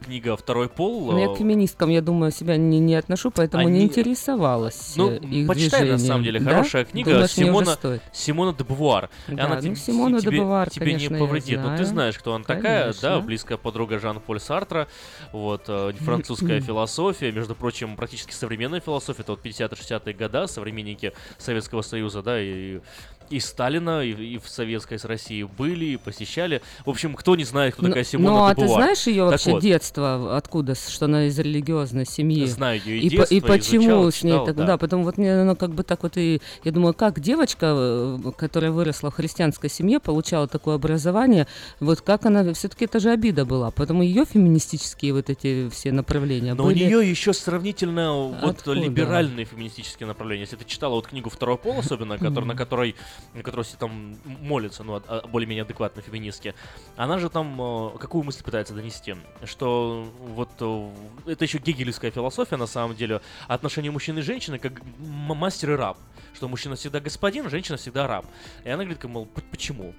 э, книга «Второй пол».
Но я к феминисткам, я думаю, себя не, не отношу, поэтому не
Они-
интересовалась
Ну,
э, их
почитай, на
движением.
самом деле,
Да?
хорошая книга
Думаешь,
Симона? Симона де Бувуар. И
Да,
она
ну,
тебе-
Симона де
тебе,
Бувуар,
тебе
конечно,
не повредит. Ну, ты знаешь, кто она такая, да,
Конечно.
близкая подруга Жан-Поль Сартра, вот, э, французская философия, между прочим, практически современная философия, это вот 50-60-е года, современники Советского Союза, да, и и Сталина, и, и в Советской с Россией были, и посещали. В общем, кто не знает, кто
Ну,
такая Симона
ну, а ты знаешь ее
Так
вообще
вот,
детство, откуда, что она из религиозной семьи?
Знаю её и
и, по- и
детство,
почему
изучал,
с ней
читал,
так,
да.
да. потом вот мне оно как бы так вот и, я думаю, как девочка, э, которая выросла в христианской семье, получала такое образование, вот как она, все-таки это же обида была, потому ее феминистические вот эти все направления
Но
были...
у нее еще сравнительно вот
Откуда?
либеральные феминистические направления. Если ты читала вот книгу «Второй пол», особенно, который, на которой, все там молятся, ну, а- более-менее адекватно феминистки, она же там э, какую мысль пытается донести? Что вот э, это еще гегелевская философия, на самом деле, отношения мужчины и женщины как мастер и раб. Что мужчина всегда господин, женщина всегда раб. И она говорит, мол, «П- почему?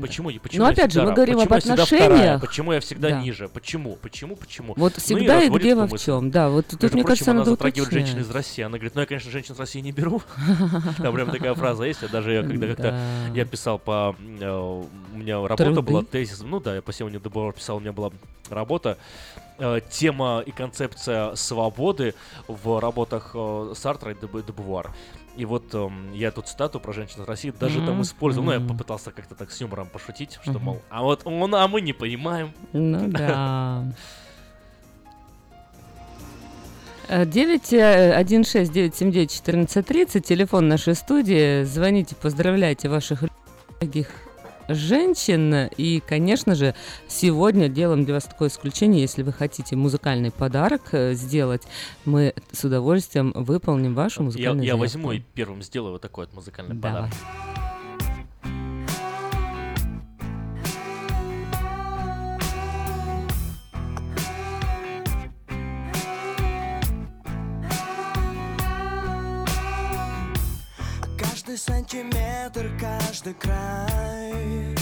Почему, и почему
Ну,
я
опять же, мы говорим
почему
об
я всегда вторая?
отношениях.
Почему я всегда
Да.
ниже? Почему? Почему? Почему?
Вот
Ну
всегда и
разводит
где во
мысль.
чем, да, вот тут,
Между
мне
прочим,
кажется,
она затрагивает женщин
уточнять.
из России. Она говорит, ну я, конечно, женщин из России не беру. Там прям такая фраза есть. Я даже когда как-то
Да.
я писал по... э, У меня работа была, тезис. Ну да, я по сегодня Дебор писал, у меня была работа. Э, Тема и концепция свободы в работах э, Сартра и Деб- Дебувар. И вот эм, я тут цитату про женщин из России даже там
Мгм,
использовал. Ну, я попытался как-то так с юмором пошутить, что,
Мгм.
мол, а вот он, а мы не понимаем.
Ну да. Э, 916-979-1430, телефон нашей студии. Звоните, поздравляйте ваших дорогих женщин. И, конечно же, сегодня делаем для вас такое исключение. Если вы хотите музыкальный подарок э, сделать, мы с удовольствием выполним вашу
Я,
музыкальную
я
заявку.
возьму и первым сделаю вот такой вот музыкальный
Давай.
подарок.
Каждый сантиметр, каждый край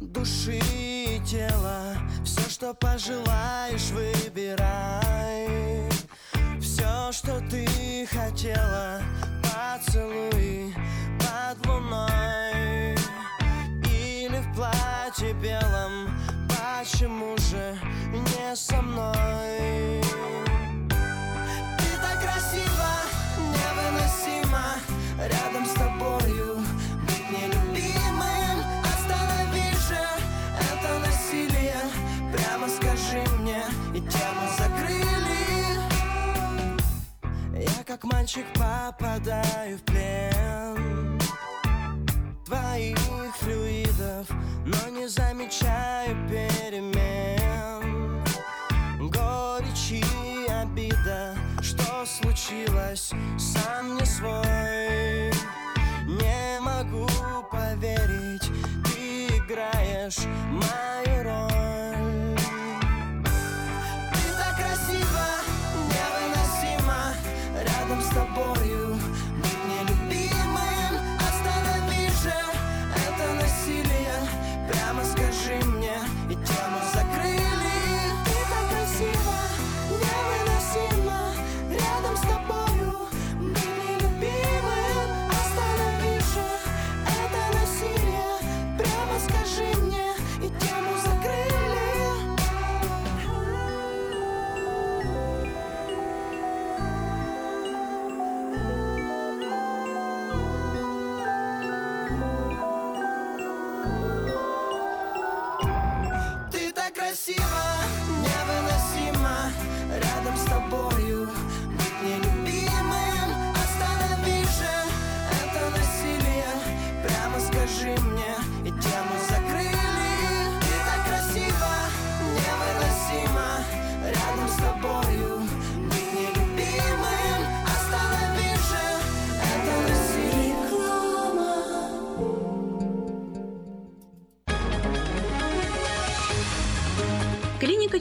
Души и тела. Все, что пожелаешь, выбирай. Все, что ты хотела Поцелуй под луной. Или в платье белом Почему же не со мной? Мальчик попадаю в плен. Твоих флюидов, но не замечаю перемен. Горечь и обида, что случилось, сам не свой. Не могу поверить, ты играешь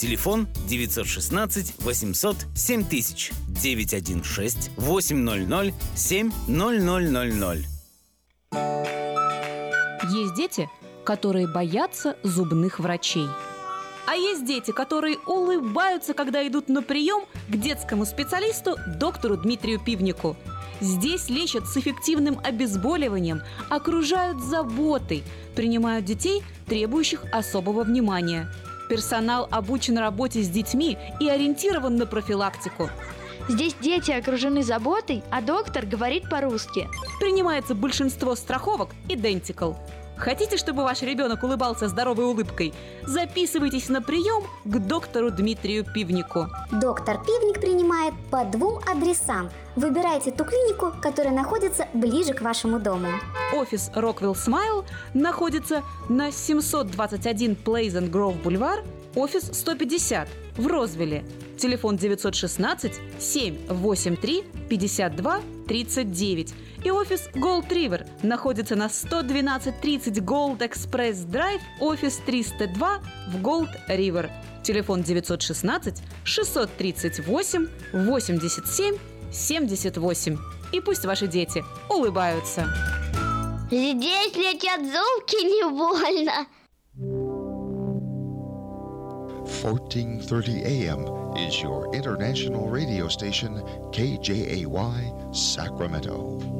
Телефон 916 800 7000 916 800 7000.
Есть дети, которые боятся зубных врачей. А есть дети, которые улыбаются, когда идут на прием к детскому специалисту доктору Дмитрию Пивнику. Здесь лечат с эффективным обезболиванием, окружают заботой, принимают детей, требующих особого внимания. Персонал обучен работе с детьми и ориентирован на профилактику.
Здесь дети окружены заботой, а доктор говорит по-русски.
Принимается большинство страховок Identical. Хотите, чтобы ваш ребенок улыбался здоровой улыбкой? Записывайтесь на прием к доктору Дмитрию Пивнику.
Доктор Пивник принимает по двум адресам. Выбирайте ту клинику, которая находится ближе к вашему дому.
Офис Rockwell Smile находится на 721 Pleasant Grove Бульвар, офис 150 в Розвилле. Телефон 916 783 52 39. И офис Gold River находится на 11230 Gold Express Drive, офис 302 в Gold River. Телефон 916 638 87 78. И пусть ваши дети улыбаются.
Здесь летят зубки не больно.
1430 AM is your international radio station, KJAY, Sacramento.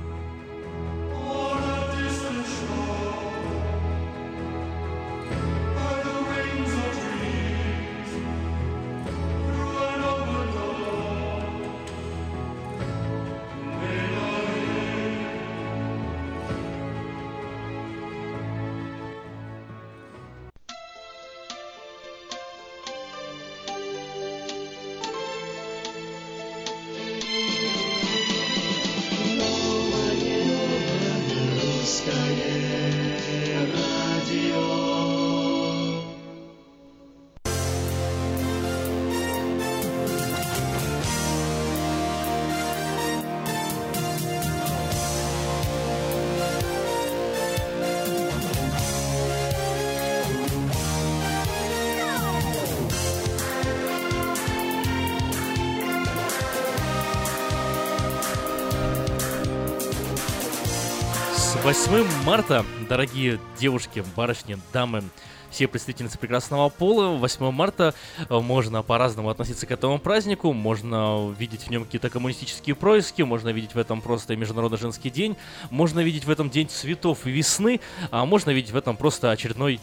Марта, дорогие девушки, барышни, дамы, все представительницы прекрасного пола. 8 марта. Можно по-разному относиться к этому празднику, можно видеть в нем какие-то коммунистические происки, можно видеть в этом просто Международный женский день, можно видеть в этом день цветов и весны, а можно видеть в этом просто очередной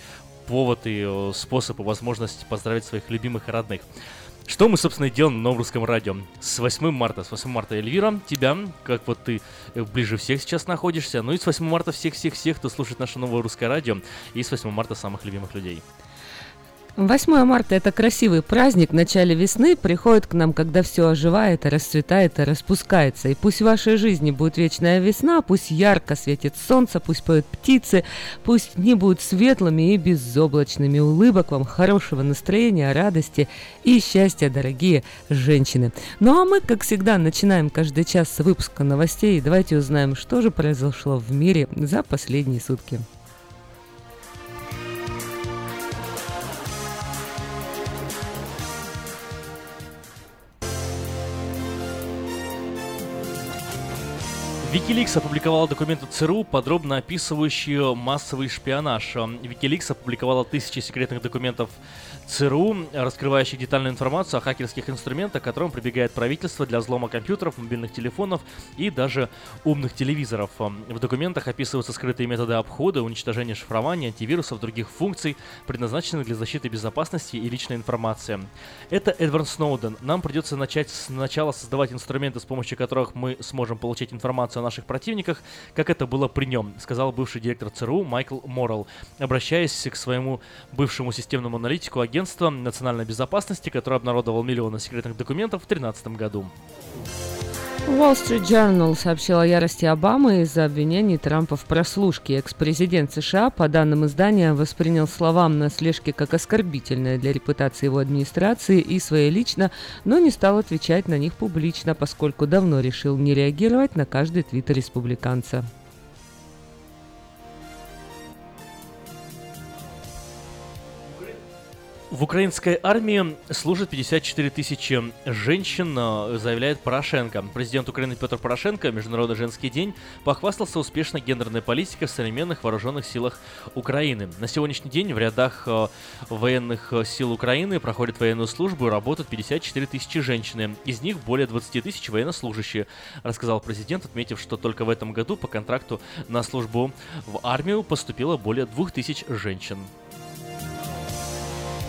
повод и э, способ и возможность поздравить своих любимых и родных. Что мы, собственно, делаем на новом русском радио. С 8 марта. С 8 марта, Эльвира, тебя, как вот ты э, ближе всех сейчас находишься. Ну и с 8 марта всех-всех-всех, кто слушает наше новое русское радио. И с 8 марта самых любимых людей.
8 марта – это красивый праздник в начале весны, приходит к нам, когда все оживает, расцветает и распускается. И пусть в вашей жизни будет вечная весна, пусть ярко светит солнце, пусть поют птицы, пусть дни будут светлыми и безоблачными. Улыбок вам, хорошего настроения, радости и счастья, дорогие женщины. Ну а мы, как всегда, начинаем каждый час с выпуска новостей. Давайте узнаем, что же произошло в мире за последние сутки.
Wikileaks опубликовала документы ЦРУ, подробно описывающие массовый шпионаж. Wikileaks опубликовала тысячи секретных документов ЦРУ, раскрывающих детальную информацию о хакерских инструментах, к которым прибегает правительство для взлома компьютеров, мобильных телефонов и даже умных телевизоров. В документах описываются скрытые методы обхода, уничтожения шифрования, антивирусов, других функций, предназначенных для защиты безопасности и личной информации. Это Эдвард Сноуден. Нам придется начать сначала создавать инструменты, с помощью которых мы сможем получить информацию о наших противниках, как это было при нем, сказал бывший директор ЦРУ Майкл Моррелл, обращаясь к своему бывшему системному аналитику агенту Агентства национальной безопасности, который обнародовал миллионы секретных документов в 2013 году.
Wall Street Journal сообщил о ярости Обамы из-за обвинений Трампа в прослушке. Экс-президент США, по данным издания, воспринял словам на слежке как оскорбительное для репутации его администрации и своей лично, но не стал отвечать на них публично, поскольку давно решил не реагировать на каждый твит республиканца.
В украинской армии служат 54 тысячи женщин, э, заявляет Порошенко. Президент Украины Петр Порошенко, Международный женский день, похвастался успешной гендерной политикой в современных вооруженных силах Украины. На сегодняшний день в рядах э, военных сил Украины проходят военную службу и работают 54 тысячи женщин. Из них более 20 тысяч военнослужащие, рассказал президент, отметив, что только в этом году по контракту на службу в армию поступило более 2 тысяч женщин.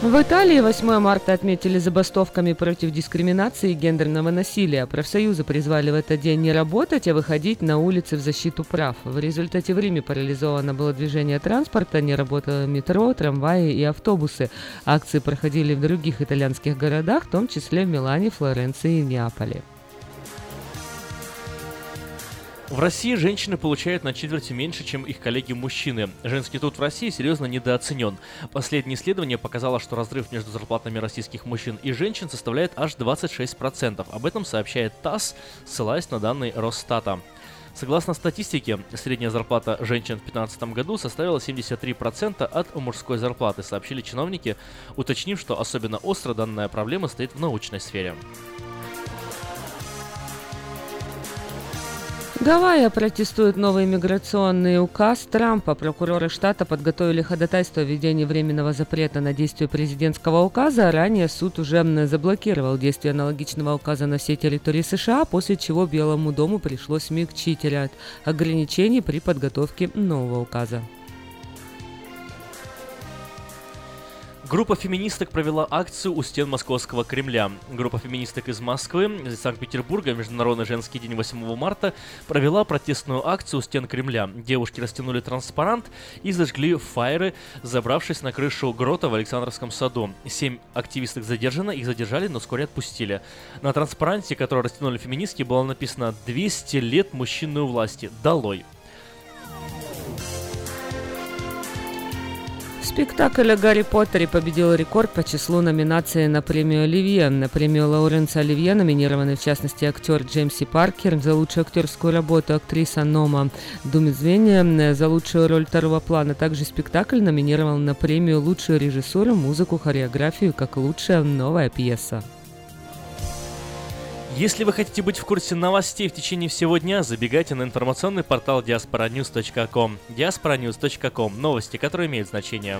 В Италии 8 марта отметили забастовками против дискриминации и гендерного насилия. Профсоюзы призвали в этот день не работать, а выходить на улицы в защиту прав. В результате в Риме парализовано было движение транспорта, не работало метро, трамваи и автобусы. Акции проходили в других итальянских городах, в том числе в Милане, Флоренции и Неаполе.
В России женщины получают на четверти меньше, чем их коллеги-мужчины. Женский труд в России серьезно недооценен. Последнее исследование показало, что разрыв между зарплатами российских мужчин и женщин составляет аж 26%. Об этом сообщает ТАСС, ссылаясь на данные Росстата. Согласно статистике, средняя зарплата женщин в 2015 году составила 73% от мужской зарплаты, сообщили чиновники, уточнив, что особенно остро данная проблема стоит в научной сфере.
Гавайи протестуют новый миграционный указ Трампа. Прокуроры штата подготовили ходатайство о введении временного запрета на действие президентского указа. Ранее суд уже заблокировал действие аналогичного указа на всей территории США, после чего Белому дому пришлось смягчить ряд ограничений при подготовке нового указа.
Группа феминисток провела акцию у стен Московского Кремля. Группа феминисток из Москвы, из Санкт-Петербурга, Международный женский день 8 марта, провела протестную акцию у стен Кремля. Девушки растянули транспарант и зажгли фаеры, забравшись на крышу грота в Александровском саду. Семь активисток задержано, их задержали, но вскоре отпустили. На транспаранте, который растянули феминистки, было написано «200 лет мужчины у власти. Долой!»
Спектакль о Гарри Поттере победил рекорд по числу номинаций на премию Оливье. На премию Лоуренса Оливье номинированы в частности актер Джеймси Паркер, за лучшую актерскую работу актриса Нома Думизвения, за лучшую роль второго плана. Также спектакль номинировал на премию лучшую режиссуру, музыку, хореографию, как лучшая новая пьеса.
Если вы хотите быть в курсе новостей в течение всего дня, забегайте на информационный портал diasporanews.com. diasporanews.com. Новости, которые имеют значение.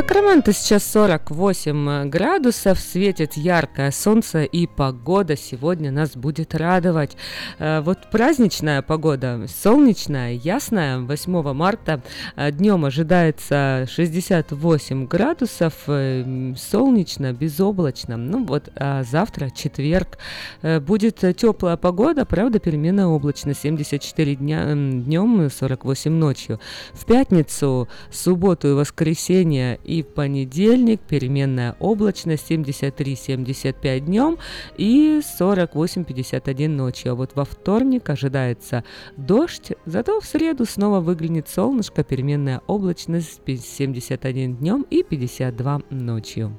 Сакраменто сейчас 48 градусов, светит яркое солнце и погода сегодня нас будет радовать. Э, Вот праздничная погода, солнечная, ясная, 8 марта днем ожидается 68 градусов, э, солнечно, безоблачно. Ну вот, а завтра, четверг, э, будет теплая погода, правда, переменная облачность, 74 дня, днем, 48 ночью. В пятницу, субботу и воскресенье и понедельник переменная облачность 73-75 днем и 48-51 ночью. А вот во вторник ожидается дождь, зато в среду снова выглянет солнышко, переменная облачность 71 днем и 52 ночью.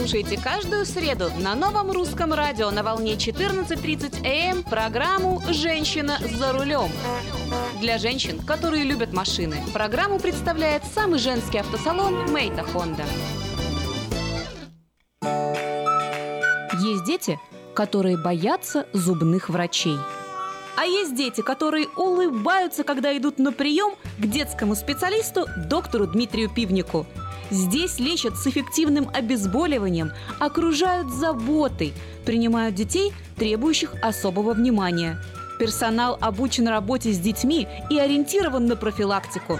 Слушайте каждую среду на новом русском радио на волне 14.30 АМ эм программу «Женщина за рулем». Для женщин, которые любят машины, программу представляет самый женский автосалон «Мейта Хонда». Есть дети, которые боятся зубных врачей. А есть дети, которые улыбаются, когда идут на прием к детскому специалисту доктору Дмитрию Пивнику. Здесь лечат с эффективным обезболиванием, окружают заботой, принимают детей, требующих особого внимания. Персонал обучен работе с детьми и ориентирован на профилактику.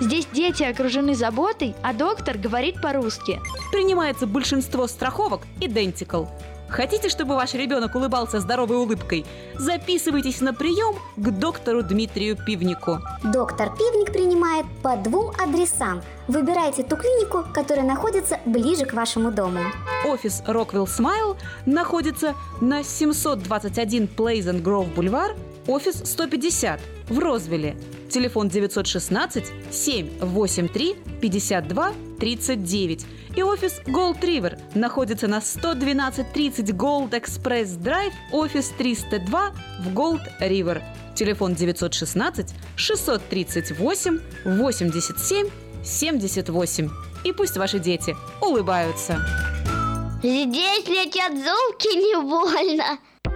Здесь дети окружены заботой, а доктор говорит по-русски.
Принимается большинство страховок Identical. Хотите, чтобы ваш ребенок улыбался здоровой улыбкой? Записывайтесь на прием к доктору Дмитрию Пивнику.
Доктор Пивник принимает по двум адресам. Выбирайте ту клинику, которая находится ближе к вашему дому.
Офис Rockwell Smile находится на 721 Pleasant Grove Бульвар, офис 150 в Розвилле. Телефон 916 783 52 39. И офис Gold River находится на 11230 Gold Express Drive, офис 302 в Gold River. Телефон 916 638 87 78. И пусть ваши дети улыбаются.
Здесь летят золки не больно.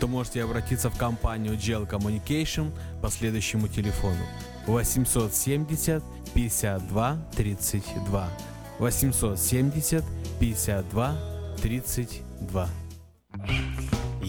то можете обратиться в компанию Gel Communication по следующему телефону. 870 52 32 870 52 32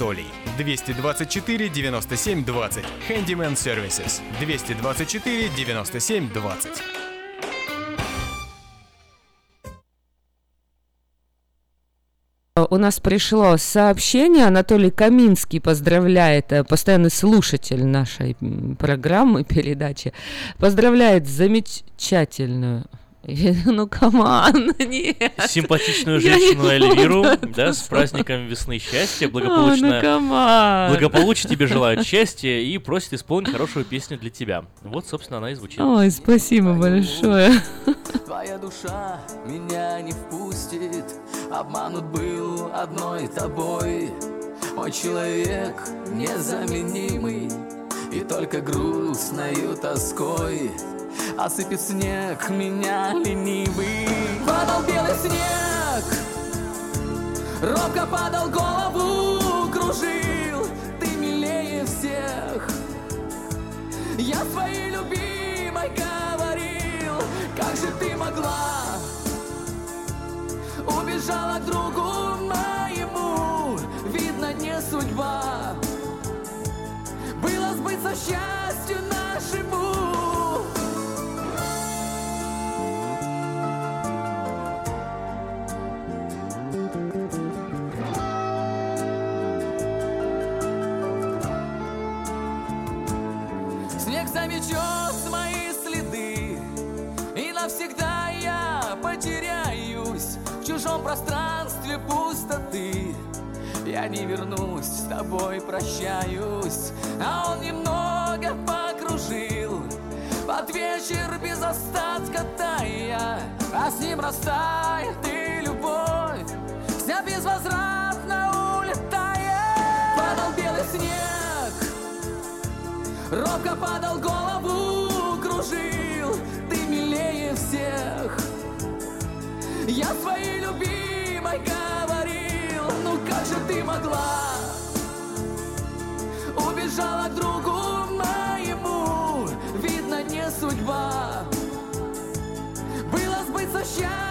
224 97 20. Handyman Services. 224 97 20.
У нас пришло сообщение. Анатолий Каминский поздравляет, э, постоянный слушатель нашей программы, передачи, поздравляет замечательную Ну, каман, нет.
Симпатичную женщину Эльвиру, да, с праздником весны счастья,
ну,
благополучно. Благополучия тебе желают счастья и просит исполнить хорошую песню для тебя. Вот, собственно, она и звучит.
Ой, спасибо большое.
Твоя душа меня не впустит Обманут был одной тобой Мой человек незаменимый И только грустною тоской Осыпет снег меня ленивый. Падал белый снег Робко падал голову Кружил Ты милее всех. Я своей любимой говорил Как же ты могла? Убежала к другу моему Видно не судьба. Было сбыться счастью нашему Заметет мои следы. И навсегда я потеряюсь В чужом пространстве пустоты. Я не вернусь, с тобой прощаюсь. А он немного покружил. Под вечер без остатка тая А с ним растает и любовь. Вся безвозвратно улетает. Падал белый снег Робко падал голову, кружил. Ты милее всех. Я своей любимой говорил. Ну как же ты могла? Убежала к другу моему. Видно не судьба. Было сбыться счастью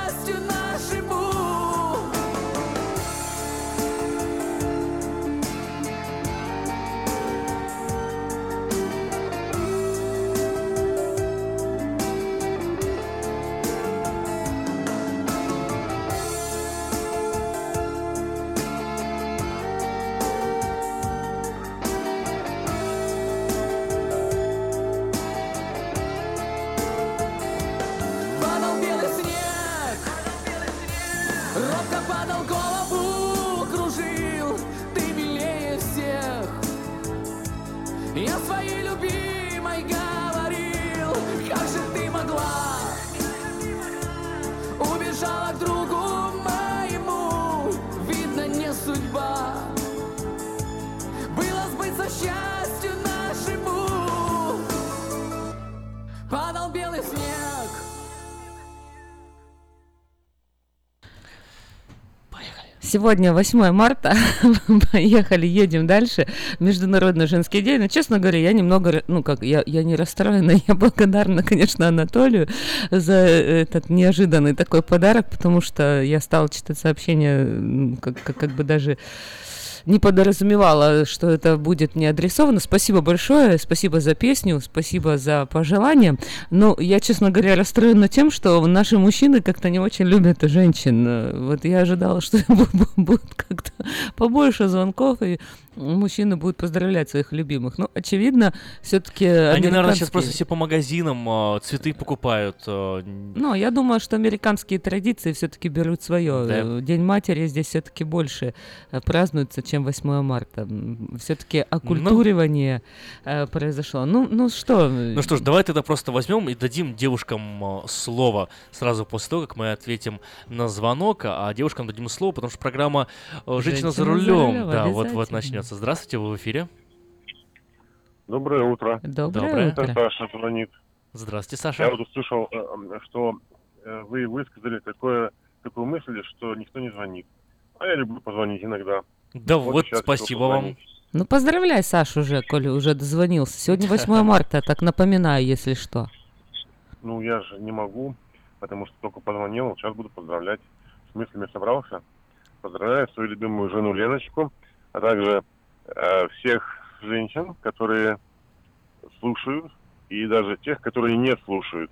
Сегодня 8 марта, поехали, едем дальше, Международный женский день. Но, честно говоря, я немного, ну как, я, я не расстроена, я благодарна, конечно, Анатолию за этот неожиданный такой подарок, потому что я стала читать сообщения, как, как, как бы даже не подразумевала, что это будет мне адресовано. Спасибо большое, спасибо за песню, спасибо за пожелания. Но я, честно говоря, расстроена тем, что наши мужчины как-то не очень любят женщин. Вот я ожидала, что бу- будет как-то побольше звонков, и мужчины будут поздравлять своих любимых. Но, очевидно, все-таки
Они, наверное, сейчас просто все по магазинам а, цветы покупают. а,
ну, я думаю, что американские традиции все-таки берут свое.
Да.
День матери здесь все-таки больше э, празднуется, чем 8 марта. Все-таки оккультуривание э, произошло. Ну, ну что?
Ну что ж, давай тогда просто возьмем и дадим девушкам а, слово сразу после того, как мы ответим на звонок, а девушкам дадим слово, потому что программа а, «Женщина, за
«Женщина за
рулем»,
рулем»,
да, вот-вот начнется. Здравствуйте, вы в эфире.
Доброе утро.
Доброе
Это
утро.
Саша звонит.
Здравствуйте, Саша.
Я вот услышал, э, э, что э, вы высказали такое, такую мысль, что никто не звонит. А я люблю позвонить иногда.
Да вот,
сейчас
спасибо вам.
Ну, поздравляй, Саш, уже, коли уже дозвонился. Сегодня 8 марта, так напоминаю, если что.
Ну, я же не могу, потому что только позвонил, сейчас буду поздравлять. С мыслями собрался. Поздравляю свою любимую жену Леночку, а также э, всех женщин, которые слушают, и даже тех, которые не слушают.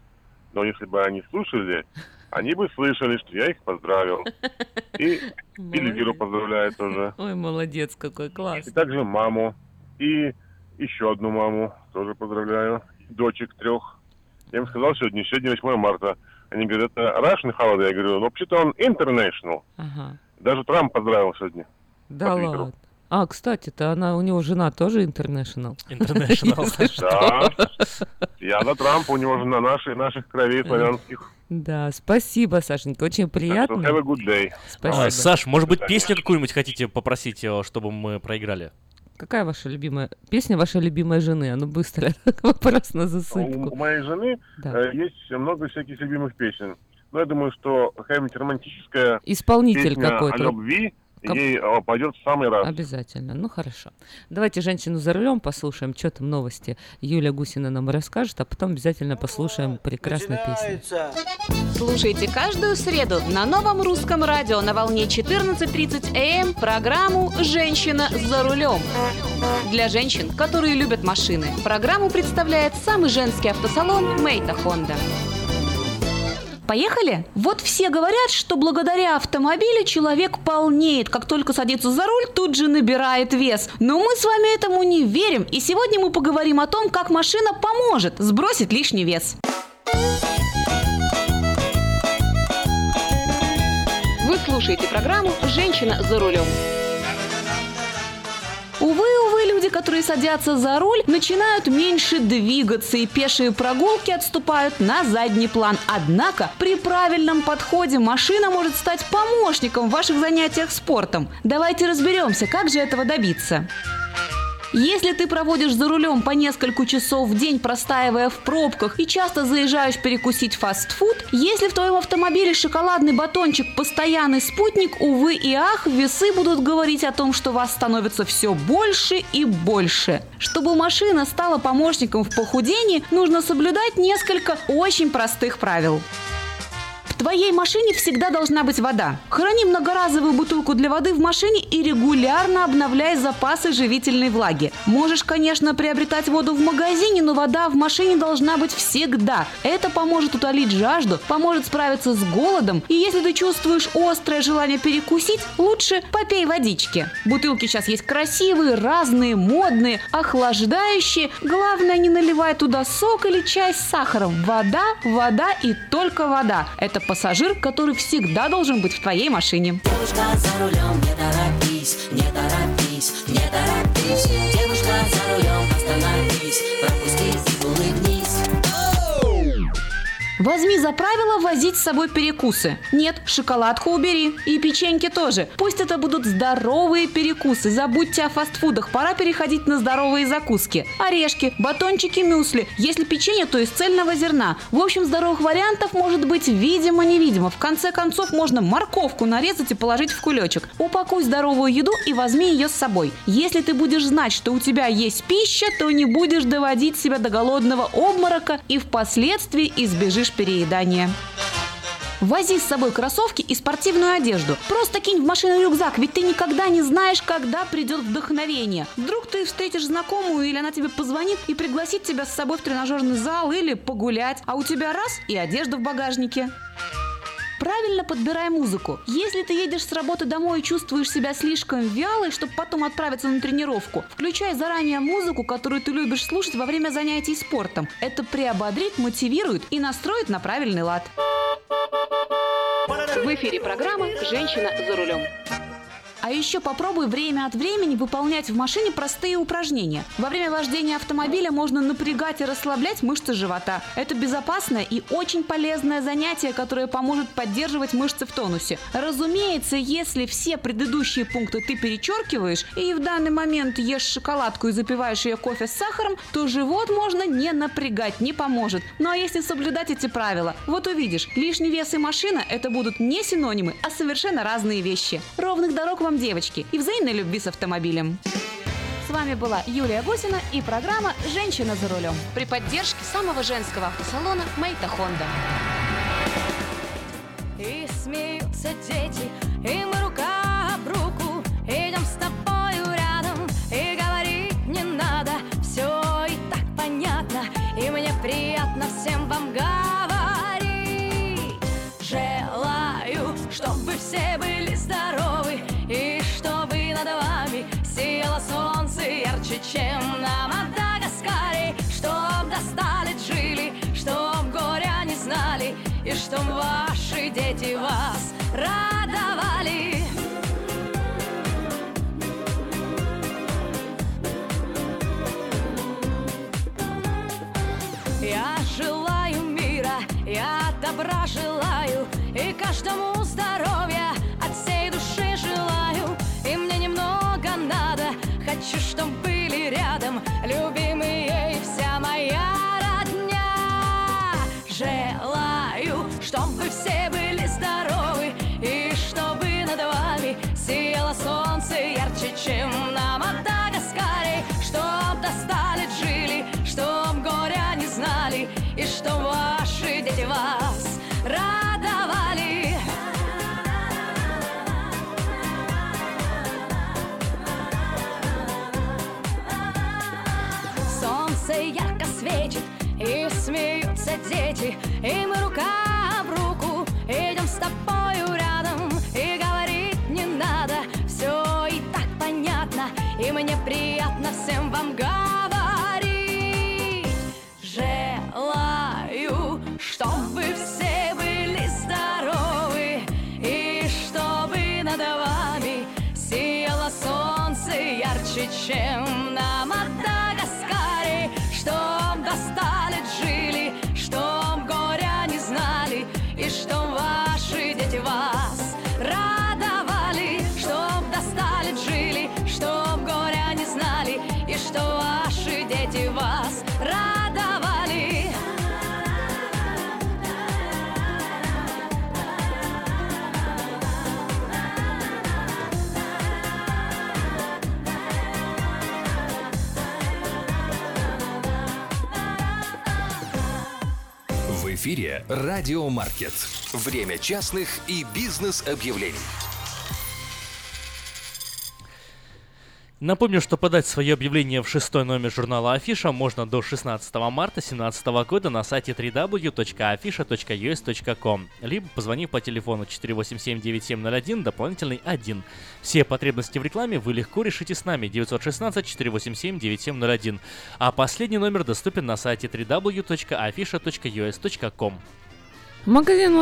Но если бы они слушали, они бы слышали, что я их поздравил. И Эльвиру поздравляю тоже.
Ой, молодец, какой класс.
И также маму. И еще одну маму тоже поздравляю. Дочек трех. Я им сказал сегодня, сегодня 8 марта.
Они говорят, это Russian holiday. Я говорю, ну, вообще-то он international.
Ага.
Даже Трамп поздравил сегодня.
Да ладно. А, кстати-то она, у него жена тоже интернешнл. Что.
Да. Я за Трампа, у него же на нашей, наших кровей славянских.
Да, спасибо, Сашенька, очень приятно.
have a good day.
Спасибо.
А, Саш, может быть, песню какую-нибудь хотите попросить, э, чтобы мы проиграли?
Какая ваша любимая песня вашей любимой жены? А ну быстро, вопрос на засыпку.
у моей жены
Да.
э, есть много всяких любимых песен. Но я думаю, что какая-нибудь романтическая
Исполнитель
песня
какой-то.
о любви ей э, пойдет в самый раз.
Обязательно, ну хорошо. Давайте женщину за рулем послушаем, что там новости Юля Гусина нам расскажет, а потом обязательно послушаем прекрасную песню.
Слушайте каждую среду на новом русском радио на волне 14.30 АМ программу «Женщина за рулем». Для женщин, которые любят машины, программу представляет самый женский автосалон «Мейта Хонда». Поехали? Вот все говорят, что благодаря автомобилю человек полнеет. Как только садится за руль, тут же набирает вес. Но мы с вами этому не верим. И сегодня мы поговорим о том, как машина поможет сбросить лишний вес. Вы слушаете программу «Женщина за рулем». Люди, которые садятся за руль, начинают меньше двигаться, и пешие прогулки отступают на задний план. Однако при правильном подходе машина может стать помощником в ваших занятиях спортом. Давайте разберемся, как же этого добиться. Если ты проводишь за рулем по несколько часов в день, простаивая в пробках и часто заезжаешь перекусить фастфуд, если в твоем автомобиле шоколадный батончик постоянный спутник, увы и ах, весы будут говорить о том, что вас становится все больше и больше. Чтобы машина стала помощником в похудении, нужно соблюдать несколько очень простых правил. Твоей машине всегда должна быть вода. Храни многоразовую бутылку для воды в машине и регулярно обновляй запасы живительной влаги. Можешь, конечно, приобретать воду в магазине, но вода в машине должна быть всегда. Это поможет утолить жажду, поможет справиться с голодом. И если ты чувствуешь острое желание перекусить, лучше попей водички. Бутылки сейчас есть красивые, разные, модные, охлаждающие. Главное, не наливай туда сок или чай с сахаром. Вода, вода и только вода. Это пассажир, который всегда должен быть в твоей машине.
Девушка за рулем, не торопись, не торопись, не торопись. Девушка за рулем, остановись, пропусти
Возьми за правило возить с собой перекусы. Нет, шоколадку убери. И печеньки тоже. Пусть это будут здоровые перекусы. Забудьте о фастфудах. Пора переходить на здоровые закуски. Орешки, батончики, мюсли. Если печенье, то из цельного зерна. В общем, здоровых вариантов может быть видимо-невидимо. В конце концов, можно морковку нарезать и положить в кулечек. Упакуй здоровую еду и возьми ее с собой. Если ты будешь знать, что у тебя есть пища, то не будешь доводить себя до голодного обморока и впоследствии избежишь переедания. Вози с собой кроссовки и спортивную одежду. Просто кинь в машину рюкзак, ведь ты никогда не знаешь, когда придет вдохновение. Вдруг ты встретишь знакомую, или она тебе позвонит и пригласит тебя с собой в тренажерный зал или погулять, а у тебя раз и одежда в багажнике. Правильно подбирай музыку. Если ты едешь с работы домой и чувствуешь себя слишком вялой, чтобы потом отправиться на тренировку, включай заранее музыку, которую ты любишь слушать во время занятий спортом. Это приободрит, мотивирует и настроит на правильный лад. В эфире программа «Женщина за рулем». А еще попробуй время от времени выполнять в машине простые упражнения. Во время вождения автомобиля можно напрягать и расслаблять мышцы живота. Это безопасное и очень полезное занятие, которое поможет поддерживать мышцы в тонусе. Разумеется, если все предыдущие пункты ты перечеркиваешь и в данный момент ешь шоколадку и запиваешь ее кофе с сахаром, то живот можно не напрягать, не поможет. Ну а если соблюдать эти правила, вот увидишь, лишний вес и машина – это будут не синонимы, а совершенно разные вещи. Ровных дорог вам, девочки, и взаимной любви с автомобилем. С вами была Юлия Гусина и программа «Женщина за рулем» при поддержке самого женского автосалона «Мейта Хонда».
И смеются дети, и мы рука ярче, чем на Мадагаскаре Чтоб достали жили, чтоб горя не знали И чтоб вас радовали. Я желаю мира, я добра желаю И каждому здоровья от всей души желаю И мне немного надо, хочу, чтобы были
эфире «Радио Маркет». Время частных и бизнес-объявлений.
Напомню, что подать свое объявление в шестой номер журнала Афиша можно до 16 марта 2017 года на сайте www.afisha.us.com, либо позвонив по телефону 487-9701, дополнительный 1. Все потребности в рекламе вы легко решите с нами 916-487-9701, а последний номер доступен на сайте www.afisha.us.com.
Магазин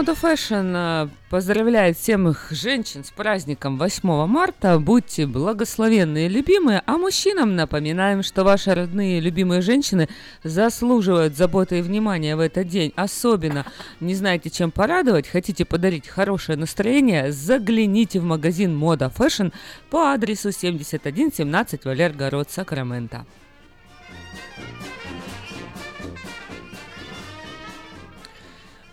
э, поздравляет всем их женщин с праздником 8 марта. Будьте благословенные, любимые. А мужчинам напоминаем, что ваши родные любимые женщины заслуживают заботы и внимания в этот день. Особенно не знаете, чем порадовать, хотите подарить хорошее настроение, загляните в магазин Fashion по адресу 7117 Валергород, Сакраменто.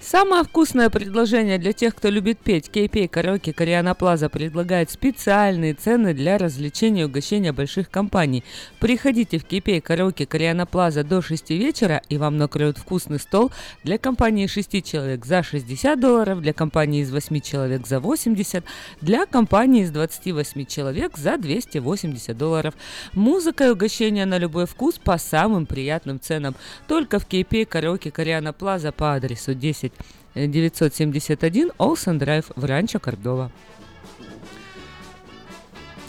Самое вкусное предложение для тех, кто любит петь. KPay Караоке Кориана Плаза предлагает специальные цены для развлечения и угощения больших компаний. Приходите в KPay Караоке Кориана Плаза до 6 вечера, и вам накроют вкусный стол для компании 6 человек за 60 долларов, для компании из 8 человек за 80, для компании из 28 человек за 280 долларов. Музыка и угощения на любой вкус по самым приятным ценам. Только в KPay Караоке Кориана Плаза по адресу 10 971 Олсен Драйв в Ранчо Кордова.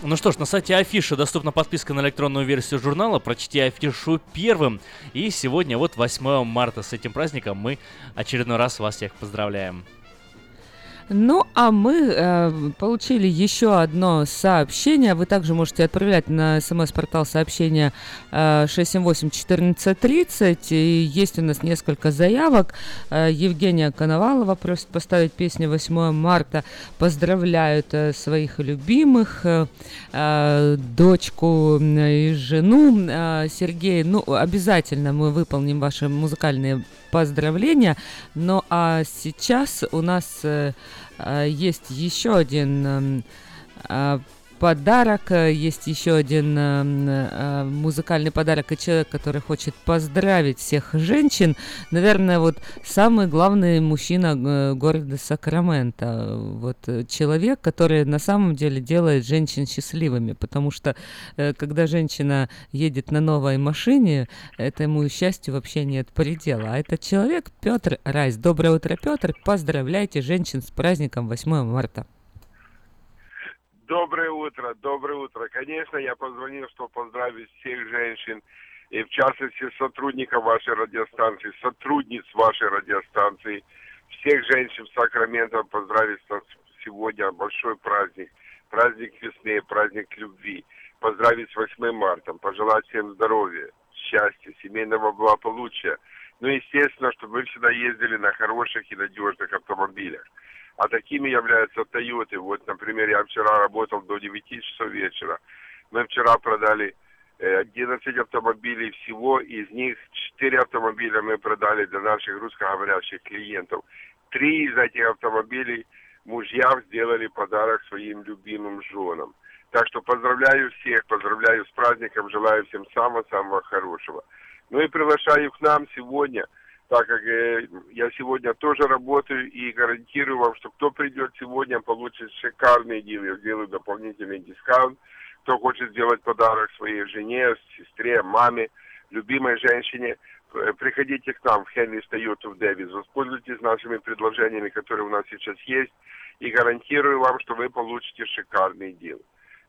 Ну что ж, на сайте Афиша доступна подписка на электронную версию журнала. Прочти Афишу первым. И сегодня вот 8 марта с этим праздником мы очередной раз вас всех поздравляем.
Ну, а мы э, получили еще одно сообщение. Вы также можете отправлять на смс-портал сообщения э, 678-1430. И есть у нас несколько заявок. Э, Евгения Коновалова просит поставить песню 8 марта. Поздравляют э, своих любимых, э, э, дочку и жену. Э, Сергей, ну, обязательно мы выполним ваши музыкальные поздравления. Ну, а сейчас у нас... Э, есть еще один подарок. Э, Есть еще один э, э, музыкальный подарок и человек, который хочет поздравить всех женщин. Наверное, вот самый главный мужчина города Сакраменто. Вот человек, который на самом деле делает женщин счастливыми, потому что когда женщина едет на новой машине, этому счастью вообще нет предела. А этот человек Петр Райс. Доброе утро, Петр. Поздравляйте женщин с праздником 8 марта.
Доброе утро, доброе утро. Конечно, я позвонил, чтобы поздравить всех женщин, и в частности сотрудников вашей радиостанции, сотрудниц вашей радиостанции, всех женщин в Сакраменто поздравить с сегодня большой праздник, праздник весны, праздник любви, поздравить с 8 марта, пожелать всем здоровья, счастья, семейного благополучия. Ну, естественно, чтобы вы всегда ездили на хороших и надежных автомобилях. А такими являются Toyota. Вот, например, я вчера работал до 9 часов вечера. Мы вчера продали э, 11 автомобилей всего, из них 4 автомобиля мы продали для наших русскоговорящих клиентов. Три из этих автомобилей мужья сделали подарок своим любимым женам. Так что поздравляю всех, поздравляю с праздником, желаю всем самого-самого хорошего. Ну и приглашаю к нам сегодня, так как э, я сегодня тоже работаю и гарантирую вам, что кто придет сегодня, получит шикарный дел. Я сделаю дополнительный дискаунт. Кто хочет сделать подарок своей жене, сестре, маме, любимой женщине, э, приходите к нам в Хенли Toyota в Дэвис, воспользуйтесь нашими предложениями, которые у нас сейчас есть, и гарантирую вам, что вы получите шикарный дел.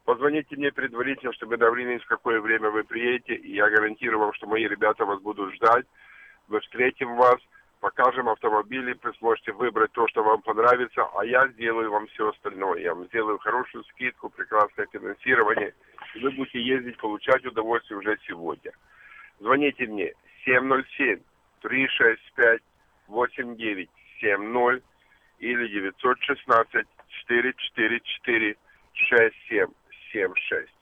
Позвоните мне предварительно, чтобы договорились, в какое время вы приедете, и я гарантирую вам, что мои ребята вас будут ждать. Мы встретим вас, покажем автомобили, вы сможете выбрать то, что вам понравится, а я сделаю вам все остальное. Я вам сделаю хорошую скидку, прекрасное финансирование, и вы будете ездить, получать удовольствие уже сегодня. Звоните мне 707 365 8970 или 916 444 6776.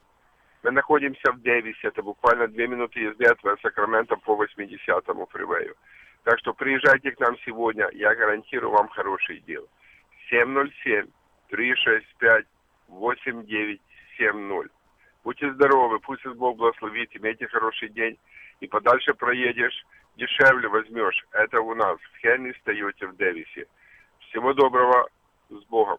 Мы находимся в Дэвисе, это буквально две минуты езды от Сакрамента по 80-му фривею. Так что приезжайте к нам сегодня, я гарантирую вам хороший дел. 707-365-8970. Будьте здоровы, пусть Бог благословит, имейте хороший день. И подальше проедешь, дешевле возьмешь. Это у нас в Хенни Тойоте в Дэвисе. Всего доброго, с Богом.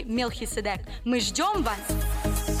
Мелхиседек. Мы ждем вас!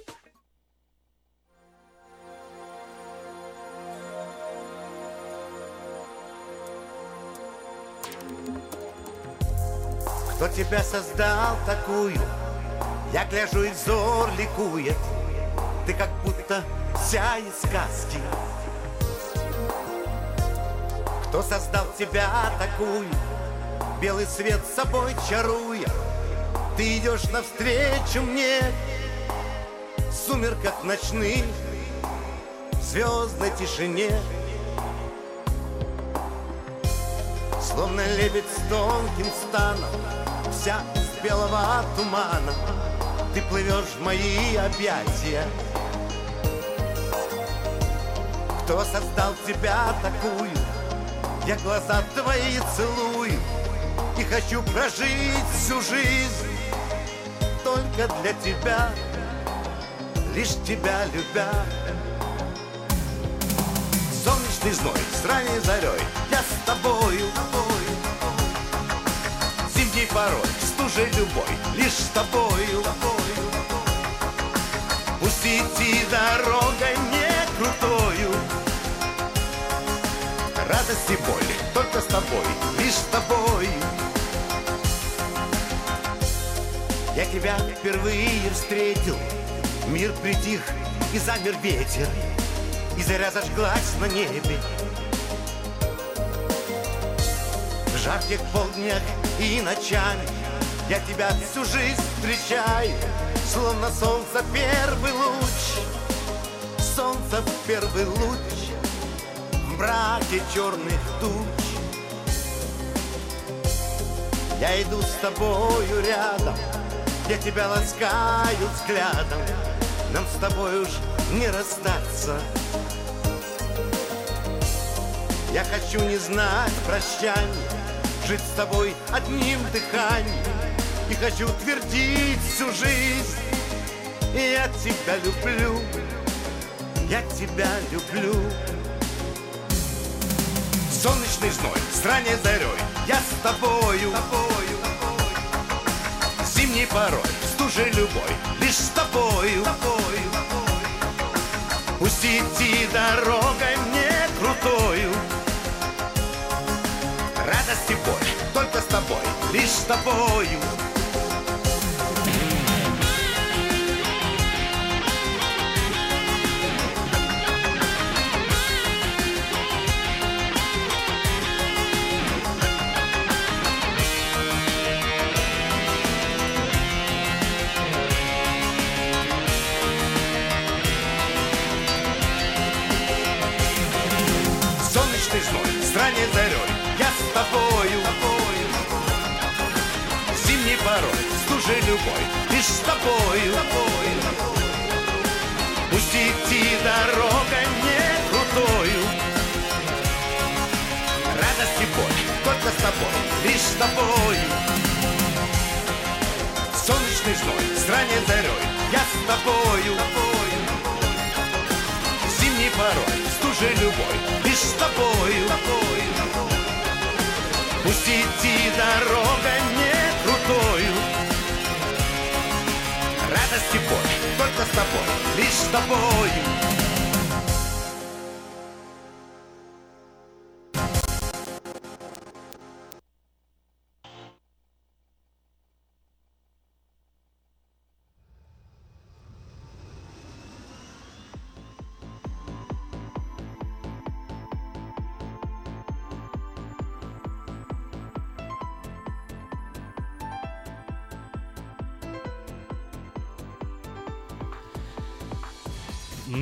Кто тебя создал такую? Я гляжу и взор ликует. Ты как будто вся из сказки. Кто создал тебя такую? Белый свет собой чаруя Ты идешь навстречу мне. В сумерках ночных В звездной тишине Словно лебедь с тонким станом Вся из белого тумана. Ты плывешь в мои объятия. Кто создал тебя такую? Я глаза твои целую И хочу прожить всю жизнь. Только для тебя Лишь тебя любя. Солнечный зной с ранней зарей Я с тобою, порой, стужей любой Лишь с тобою Пусть идти дорогой не крутою. Радость и боль только с тобой Лишь с тобой. Я тебя впервые встретил. Мир притих и замер ветер. И заря зажглась на небе. В жарких полднях и ночами. Я тебя всю жизнь встречаю Словно солнце первый луч. Солнце первый луч В мраке черных туч. Я иду с тобою рядом Я тебя ласкаю взглядом. Нам с тобой уж не расстаться. Я хочу не знать прощания Жить с тобой одним дыханием. И хочу твердить всю жизнь. Я тебя люблю. Я тебя люблю. Солнечный зной, с ранней зарей Я с тобою, тобою Зимний порой, стужей любой Лишь с тобою, тобою Пусть идти дорогой мне крутою. Радость и боль только с любой Лишь с тобою, Пусть идти дорогой не крутою. Радость и боль только с тобой Лишь с тобою Солнечный зной, с ранней зарей Я с тобою, Зимний порой, стужей любой Лишь с тобою, Пусть идти дорогой не крутою Радость и боль только с тобой, лишь с тобою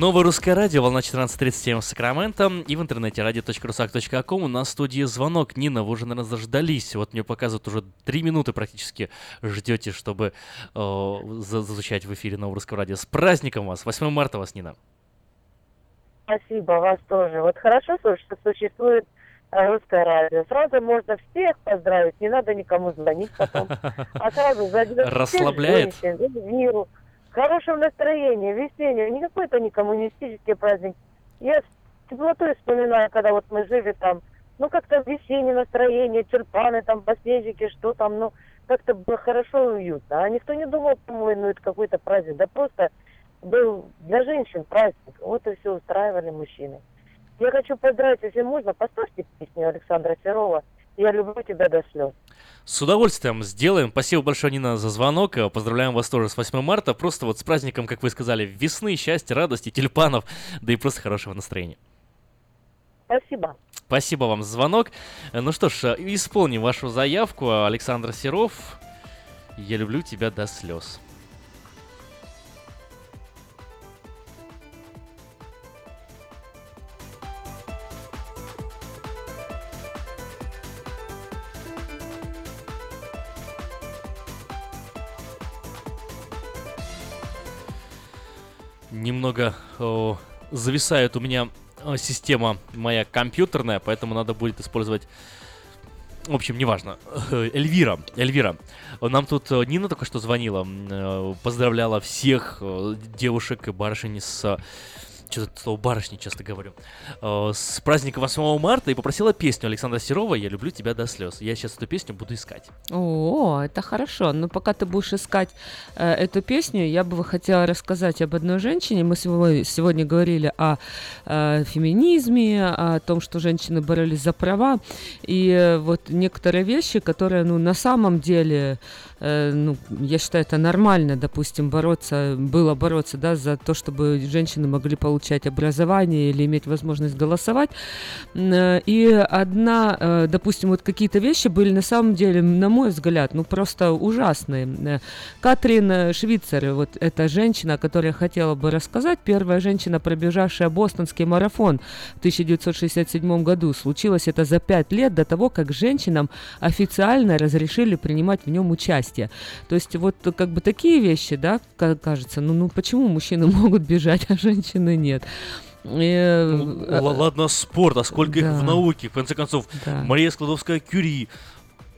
Новое русское радио, волна 14.37 в Сакраменто и в интернете radio.rusak.com. У нас в студии звонок. Нина, вы уже, наверное, заждались. Вот мне показывают уже три минуты практически ждете, чтобы э, зазвучать в эфире Нового русского радио. С праздником вас! 8 марта вас, Нина.
Спасибо, вас тоже. Вот хорошо, что существует
э, русское радио. Сразу можно всех поздравить, не надо никому звонить потом. А сразу задать
Расслабляет?
женщин, миру. Хорошего настроения, весеннего. Не какой-то не коммунистический праздник. Я с теплотой вспоминаю, когда вот мы жили там, ну как-то весеннее настроение, тюльпаны, там, подснежники, что там, ну как-то было хорошо и уютно. А никто не думал, ой, ну это какой-то праздник. Да просто был для женщин праздник. Вот и все устраивали мужчины. Я хочу поздравить, если можно, поставьте песню Александра Серова «Я люблю тебя до слез».
С удовольствием сделаем. Спасибо большое, Нина, за звонок. Поздравляем вас тоже с 8 марта. Просто вот с праздником, как вы сказали, весны, счастья, радости, тюльпанов, да и просто хорошего настроения.
Спасибо.
Спасибо вам за звонок. Ну что ж, э, исполним вашу заявку. Александр Серов, я люблю тебя до слез. Немного о, зависает у меня э, система моя компьютерная, поэтому надо будет использовать в общем, неважно. Эльвира, Эльвира. Нам тут э, Нина только что звонила, э, поздравляла всех э, девушек и барышень с... Что-то слово барышни часто говорю. э, С праздником 8 марта и попросила песню Александра Серова «Я люблю тебя до слез». Я сейчас эту песню буду искать.
О, это хорошо. Но пока ты будешь искать э, эту песню, я бы хотела рассказать об одной женщине. Мы сегодня, говорили о э, феминизме, о том, что женщины боролись за права. И э, вот некоторые вещи, которые, ну, на самом деле, ну, я считаю, это нормально, допустим, бороться, было бороться, да, за то, чтобы женщины могли получать образование или иметь возможность голосовать. Э, И одна, э, допустим, вот какие-то вещи были на самом деле, на мой взгляд, ну просто ужасные. Э, Катрин э, Швейцер, вот эта женщина, которая хотела бы рассказать, первая женщина, пробежавшая бостонский марафон в 1967 году. Случилось это за пять лет до того, как женщинам официально разрешили принимать в нем участие. То есть вот как бы такие вещи, да, ка- кажется, ну, ну почему мужчины могут бежать, а женщины нет? Э,
Ну,
э,
ладно, спорт, а сколько их
да.
в науке? В конце концов,
Да.
Мария Складовская-Кюри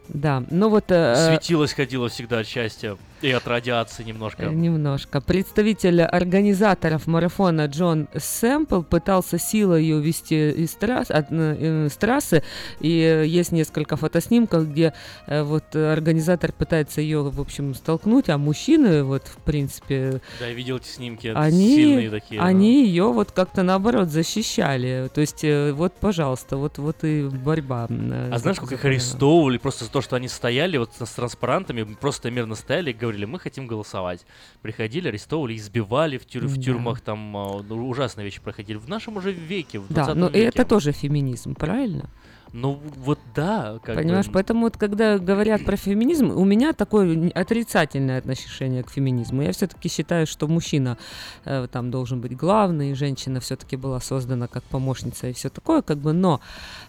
Да, ну вот... э,
светилась, ходила всегда от счастья и от радиации немножко.
Э, Немножко. Представитель организаторов марафона Джон Сэмпл пытался силой ее увести из трасс, от, э, с трассы, и э, есть несколько фотоснимков, где э, вот э, организатор пытается ее, в общем, столкнуть, а мужчины, вот, в принципе,
Да, я видел эти снимки,
они,
сильные такие. да.
они ее вот как-то наоборот защищали. То есть, э, вот, пожалуйста, вот, вот и борьба. э,
А знаешь, сколько их арестовывали просто за то, что они стояли вот с транспарантами, просто мирно стояли и говорили, мы хотим голосовать. Приходили, арестовывали, избивали в, тюр- в тюрьмах, там а, ну, ужасные вещи проходили. В нашем уже веке, в 20
Да, но
веке.
это тоже феминизм, правильно?
Ну вот да, как бы,
Понимаешь, поэтому вот когда говорят про феминизм, у меня такое отрицательное отношение к феминизму. Я все-таки считаю, что мужчина э, там должен быть главный, женщина все-таки была создана как помощница и все такое, как бы, но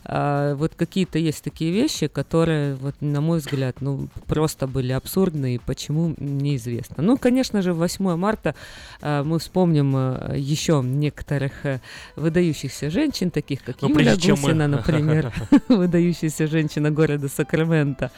э, вот какие-то есть такие вещи, которые, вот, на мой взгляд, ну, просто были абсурдны, и почему, неизвестно. Ну, конечно же, 8 марта э, мы вспомним э, еще некоторых э, выдающихся женщин, таких как
Ну,
Юля
прежде чем мы-
Гусина, например, выдающаяся женщина города Сакраменто.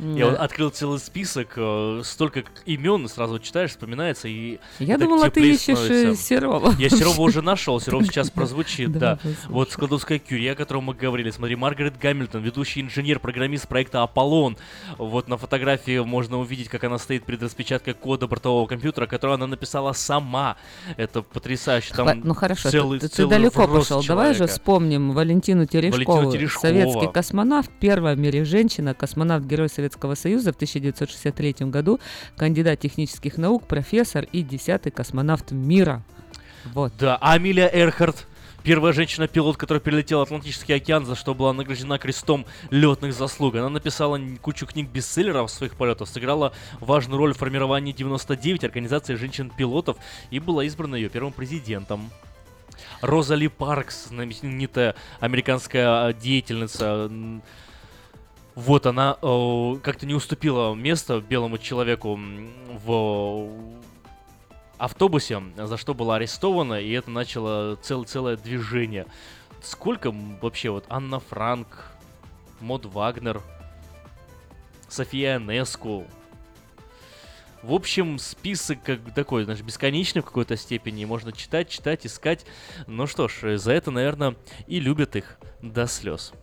Я вот открыл целый список, э, столько имен, сразу читаешь, вспоминается, и
Я думала, ты ищешь, э,
становится.
Серова.
Я Серова уже нашел, Серов сейчас прозвучит,
Да.
Вот Складовская Кюри, о котором мы говорили. Смотри, Маргарет Гамильтон, ведущий инженер, программист проекта Аполлон. Вот на фотографии можно увидеть, как она стоит перед распечаткой кода бортового компьютера, который она написала сама. Это потрясающе. Там
ну хорошо, ты-
целый,
ты, ты
целый
далеко
рост
пошел. Давай же
человека.
вспомним Валентину Терешкову,
Валентину Терешкову.
советский космонавт, первая в мире женщина, космонавт Герой Советского Союза в 1963 году, кандидат технических наук, профессор и десятый космонавт мира. Вот.
Да, а Амилия Эрхард, первая женщина-пилот, которая перелетела Атлантический океан, за что была награждена крестом летных заслуг. Она написала кучу книг-бестселлеров своих полетов, сыграла важную роль в формировании 99 организации женщин-пилотов и была избрана ее первым президентом. Розали Паркс, знаменитая американская а, деятельница. Вот она э, как-то не уступила место белому человеку в автобусе, за что была арестована, и это начало цел, целое движение. сколько вообще вот Анна Франк, Мод Вагнер, София Неску. В общем, список как такой, знаешь, бесконечный в какой-то степени. Можно читать, читать, искать. Ну что ж, за это, наверное, и любят их до слез.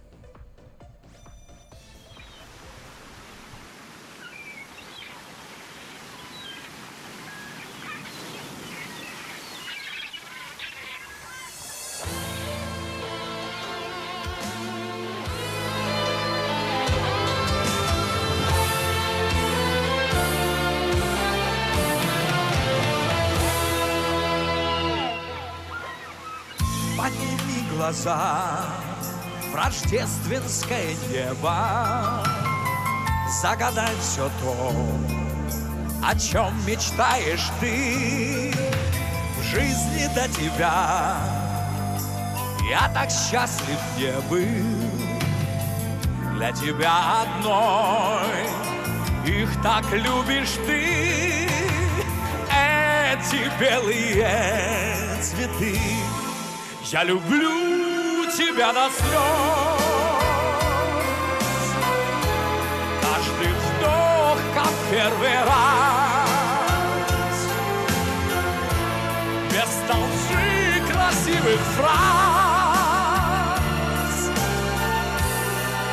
Глаза в рождественское небо. Загадай все то, о чем мечтаешь ты. В жизни до тебя Я так счастлив не был. Для тебя одной Их так любишь ты. Эти белые цветы я люблю тебя до слез. Каждый вздох, как первый раз. Без толщи красивых фраз.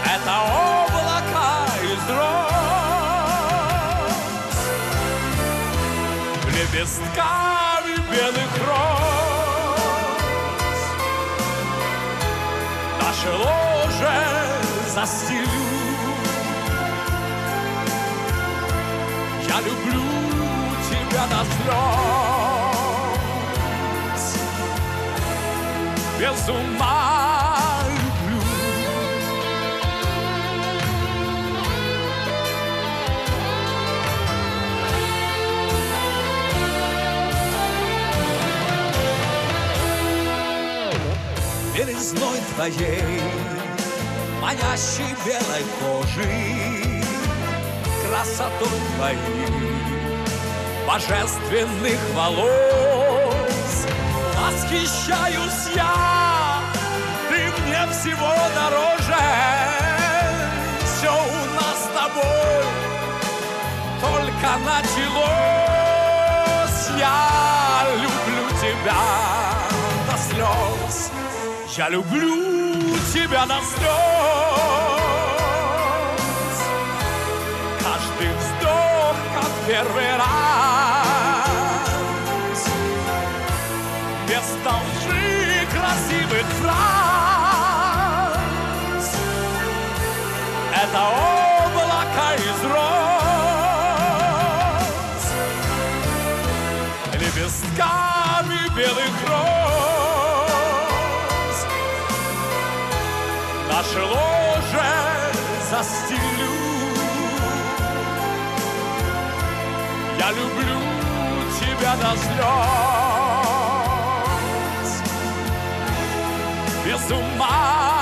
Это облака из роз. Лепестками белых роз. Наше ложе застелю. Я люблю тебя до слез, без ума Белизной твоей, манящей белой кожи, красотой твоей, божественных волос. Восхищаюсь я, ты мне всего дороже. Все у нас с тобой только началось. Я люблю тебя до слез. Я люблю тебя до слез. Каждый вздох, как первый раз. Без толжи красивых фраз. Это облако Наше ложе застелю. Я люблю тебя до слез. Без ума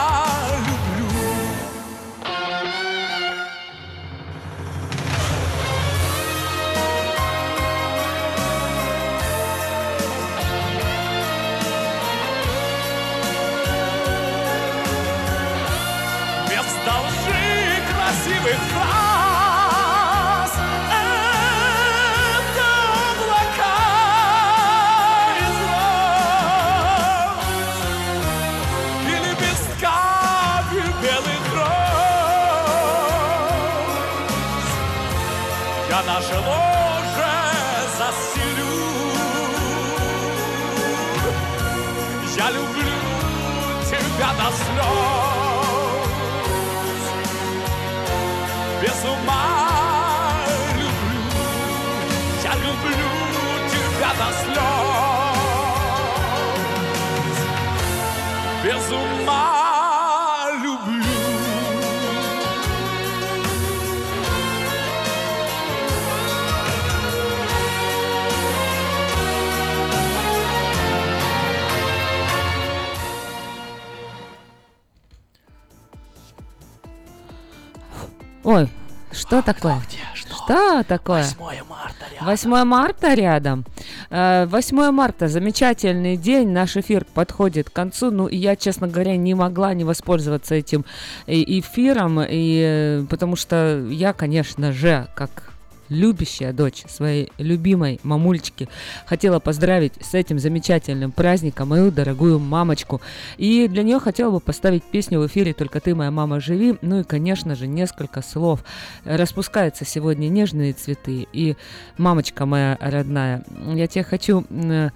что такое? Что такое? 8 марта рядом. 8 марта рядом. Э, 8 марта, замечательный день. Наш эфир подходит к концу. Ну, и я, честно говоря, не могла не воспользоваться этим э, эфиром, и, э, потому что я, конечно же, как любящая дочь своей любимой мамульчики, хотела поздравить с этим замечательным праздником мою дорогую мамочку. И для нее хотела бы поставить песню в эфире «Только ты, моя мама, живи». Ну и, конечно же, несколько слов. Распускаются сегодня нежные цветы. И, мамочка моя родная, я тебе хочу м,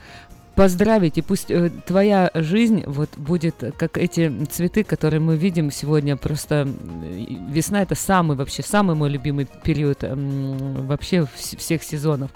поздравить, и пусть э, твоя жизнь вот будет э, как эти цветы, которые мы видим сегодня. Просто э, весна это самый вообще самый мой любимый период м, вообще вс- всех сезонов.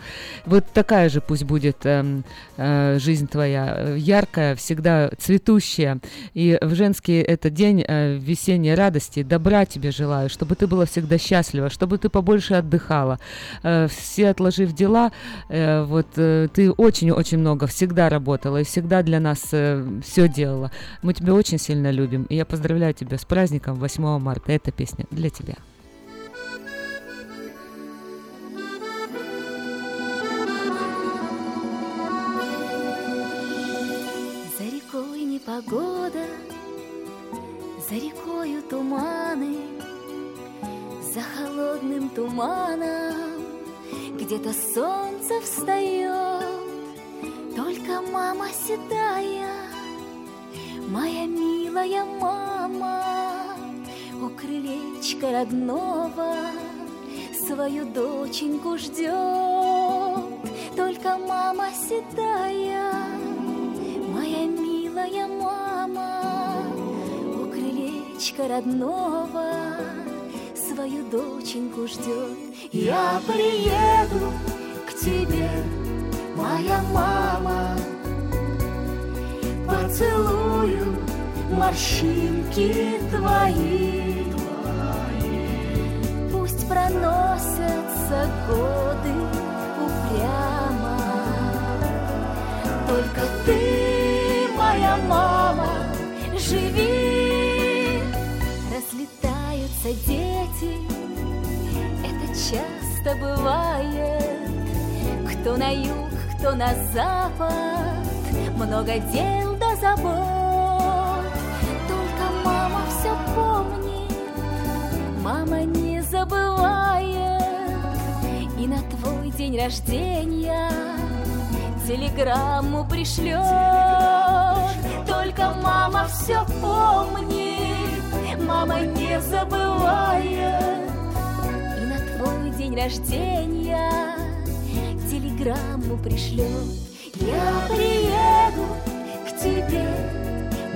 Вот такая же пусть будет эм, э, жизнь твоя э, яркая, всегда цветущая. И в женский этот день э, весенней радости, добра тебе желаю, чтобы ты была всегда счастлива, чтобы ты побольше отдыхала. Э, все отложив дела, э, вот э, ты очень-очень много всегда работала и всегда для нас все делала. Мы тебя очень сильно любим. И я поздравляю тебя с праздником 8 марта. Эта песня для тебя.
За рекой непогода, за рекою туманы, за холодным туманом где-то солнце встает. Только мама седая, моя милая мама, у крылечка родного свою доченьку ждет. Только мама седая, моя милая мама, у крылечка родного свою доченьку ждет. Я приеду к тебе, моя мама, поцелую морщинки твои. Пусть проносятся годы упрямо, только ты, моя мама, живи. Разлетаются дети, это часто бывает. Кто на юг, кто на запад, много дел да забот. Только мама все помнит, мама не забывает. И на твой день рождения телеграмму пришлет. Только мама все помнит, мама не забывает. И на твой день рождения телеграмму пришлет. Я приеду к тебе,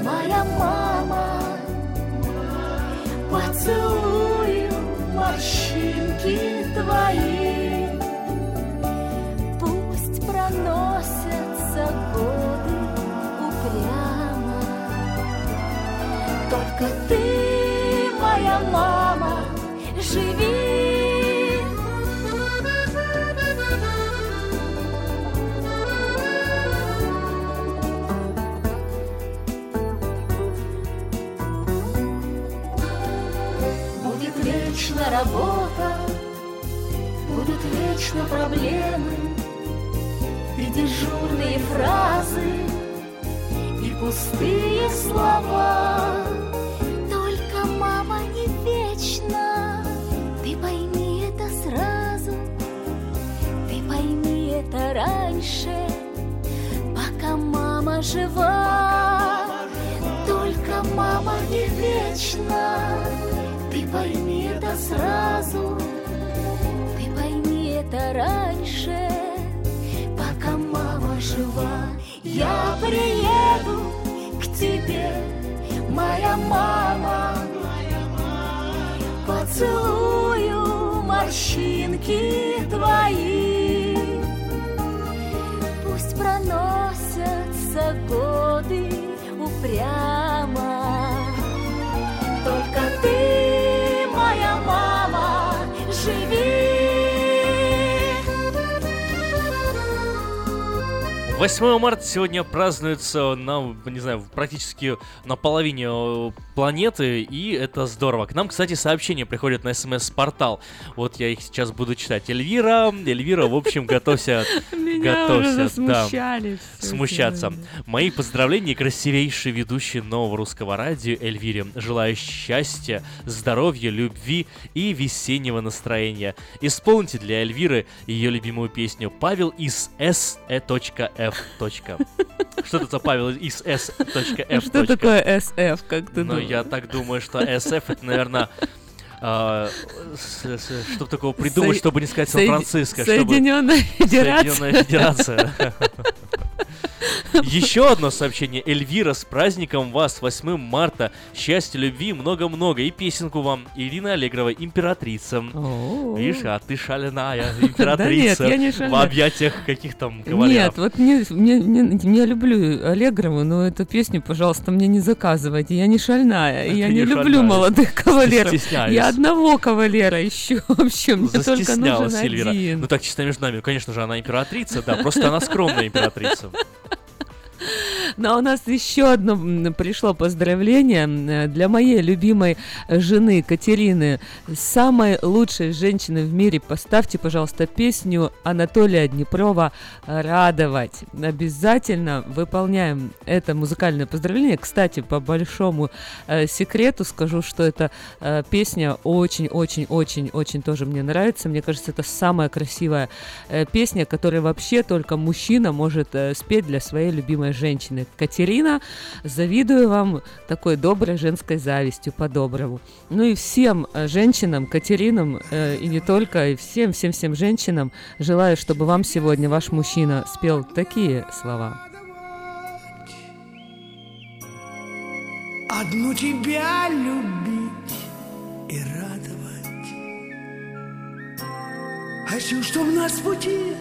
моя мама, поцелую морщинки твои. Пусть проносятся годы упрямо, только ты, моя мама, живи. Вечно работа, будут вечно проблемы И дежурные фразы, и пустые слова. Только мама не вечна, ты пойми это сразу. Ты пойми это раньше, пока мама жива. Только мама не вечна, ты пойми сразу, ты пойми это раньше, пока мама жива. Я приеду к тебе, моя мама, поцелую морщинки твои. Пусть проносятся годы упрямо,
8 марта сегодня празднуется на, не знаю, практически на половине э, планеты, и это здорово. К нам, кстати, сообщения приходят на смс-портал. Вот я их сейчас буду читать. Эльвира, Эльвира, в общем, готовься, готовься, да, смущаться. Мои поздравления красивейшей ведущей нового русского радио Эльвире. Желаю счастья, здоровья, любви и весеннего настроения. Исполните для Эльвиры ее любимую песню «Павел из S.E.F. Что это за Павел из S.F?
Что такое SF, как ты
Ну,
думаешь?
я так думаю, что SF это, наверное, чтобы такого придумать, чтобы не сказать Сан-Франциско.
Соединенная Федерация.
Соединенная Федерация. Еще одно сообщение. Эльвира, с праздником вас, 8 марта. Счастья, любви, много-много. И песенку вам. Ирина Аллегрова, императрица. Видишь, а ты шаленая императрица.
не
В объятиях каких там кавалеров.
Нет, вот мне, мне, мне- я люблю Аллегрову, но эту песню, пожалуйста, мне не заказывайте. Я не шальная,
Ты
я
не
не, люблю молодых кавалеров. Я одного кавалера ищу. В общем, мне только нужен один.
Ну так, чисто между нами, конечно же, она императрица, да, просто она скромная императрица.
Но у нас еще одно пришло поздравление для моей любимой жены Катерины, самой лучшей женщины в мире. Поставьте, пожалуйста, песню Анатолия Днепрова «Радовать». Обязательно выполняем это музыкальное поздравление. Кстати, по большому э, секрету скажу, что эта э, песня очень-очень-очень-очень тоже мне нравится. Мне кажется, это самая красивая э, песня, которую вообще только мужчина может спеть для своей любимой женщины. Катерина, завидую вам такой доброй женской завистью, по-доброму. Ну и всем э, женщинам, Катеринам, э, и не только, и всем-всем-всем женщинам желаю, чтобы вам сегодня ваш мужчина спел такие слова.
Одну тебя любить и радовать. Хочу, чтоб нас пути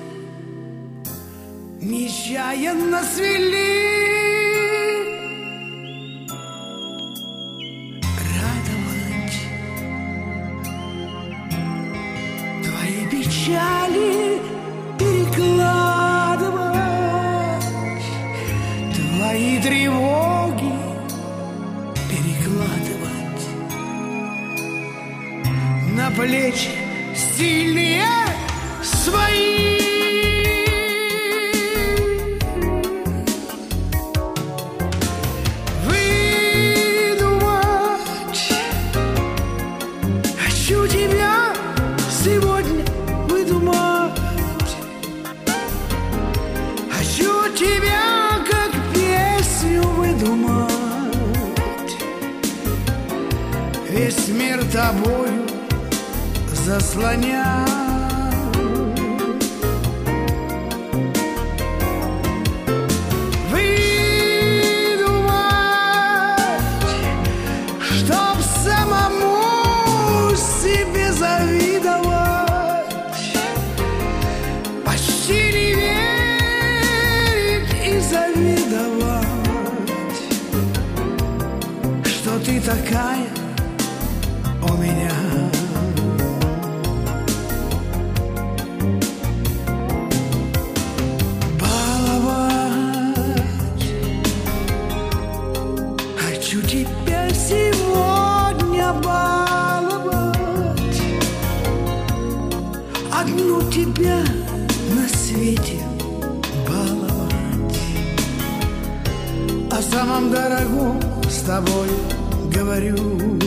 нечаянно свели. Радовать твои печали перекладывать, твои тревоги перекладывать на плечи сильные свои. Тобою заслонять. Выдумать, чтоб самому себе завидовать, почти не верить и завидовать, что ты такая тебя на свете баловать. О самом дорогом с тобой говорю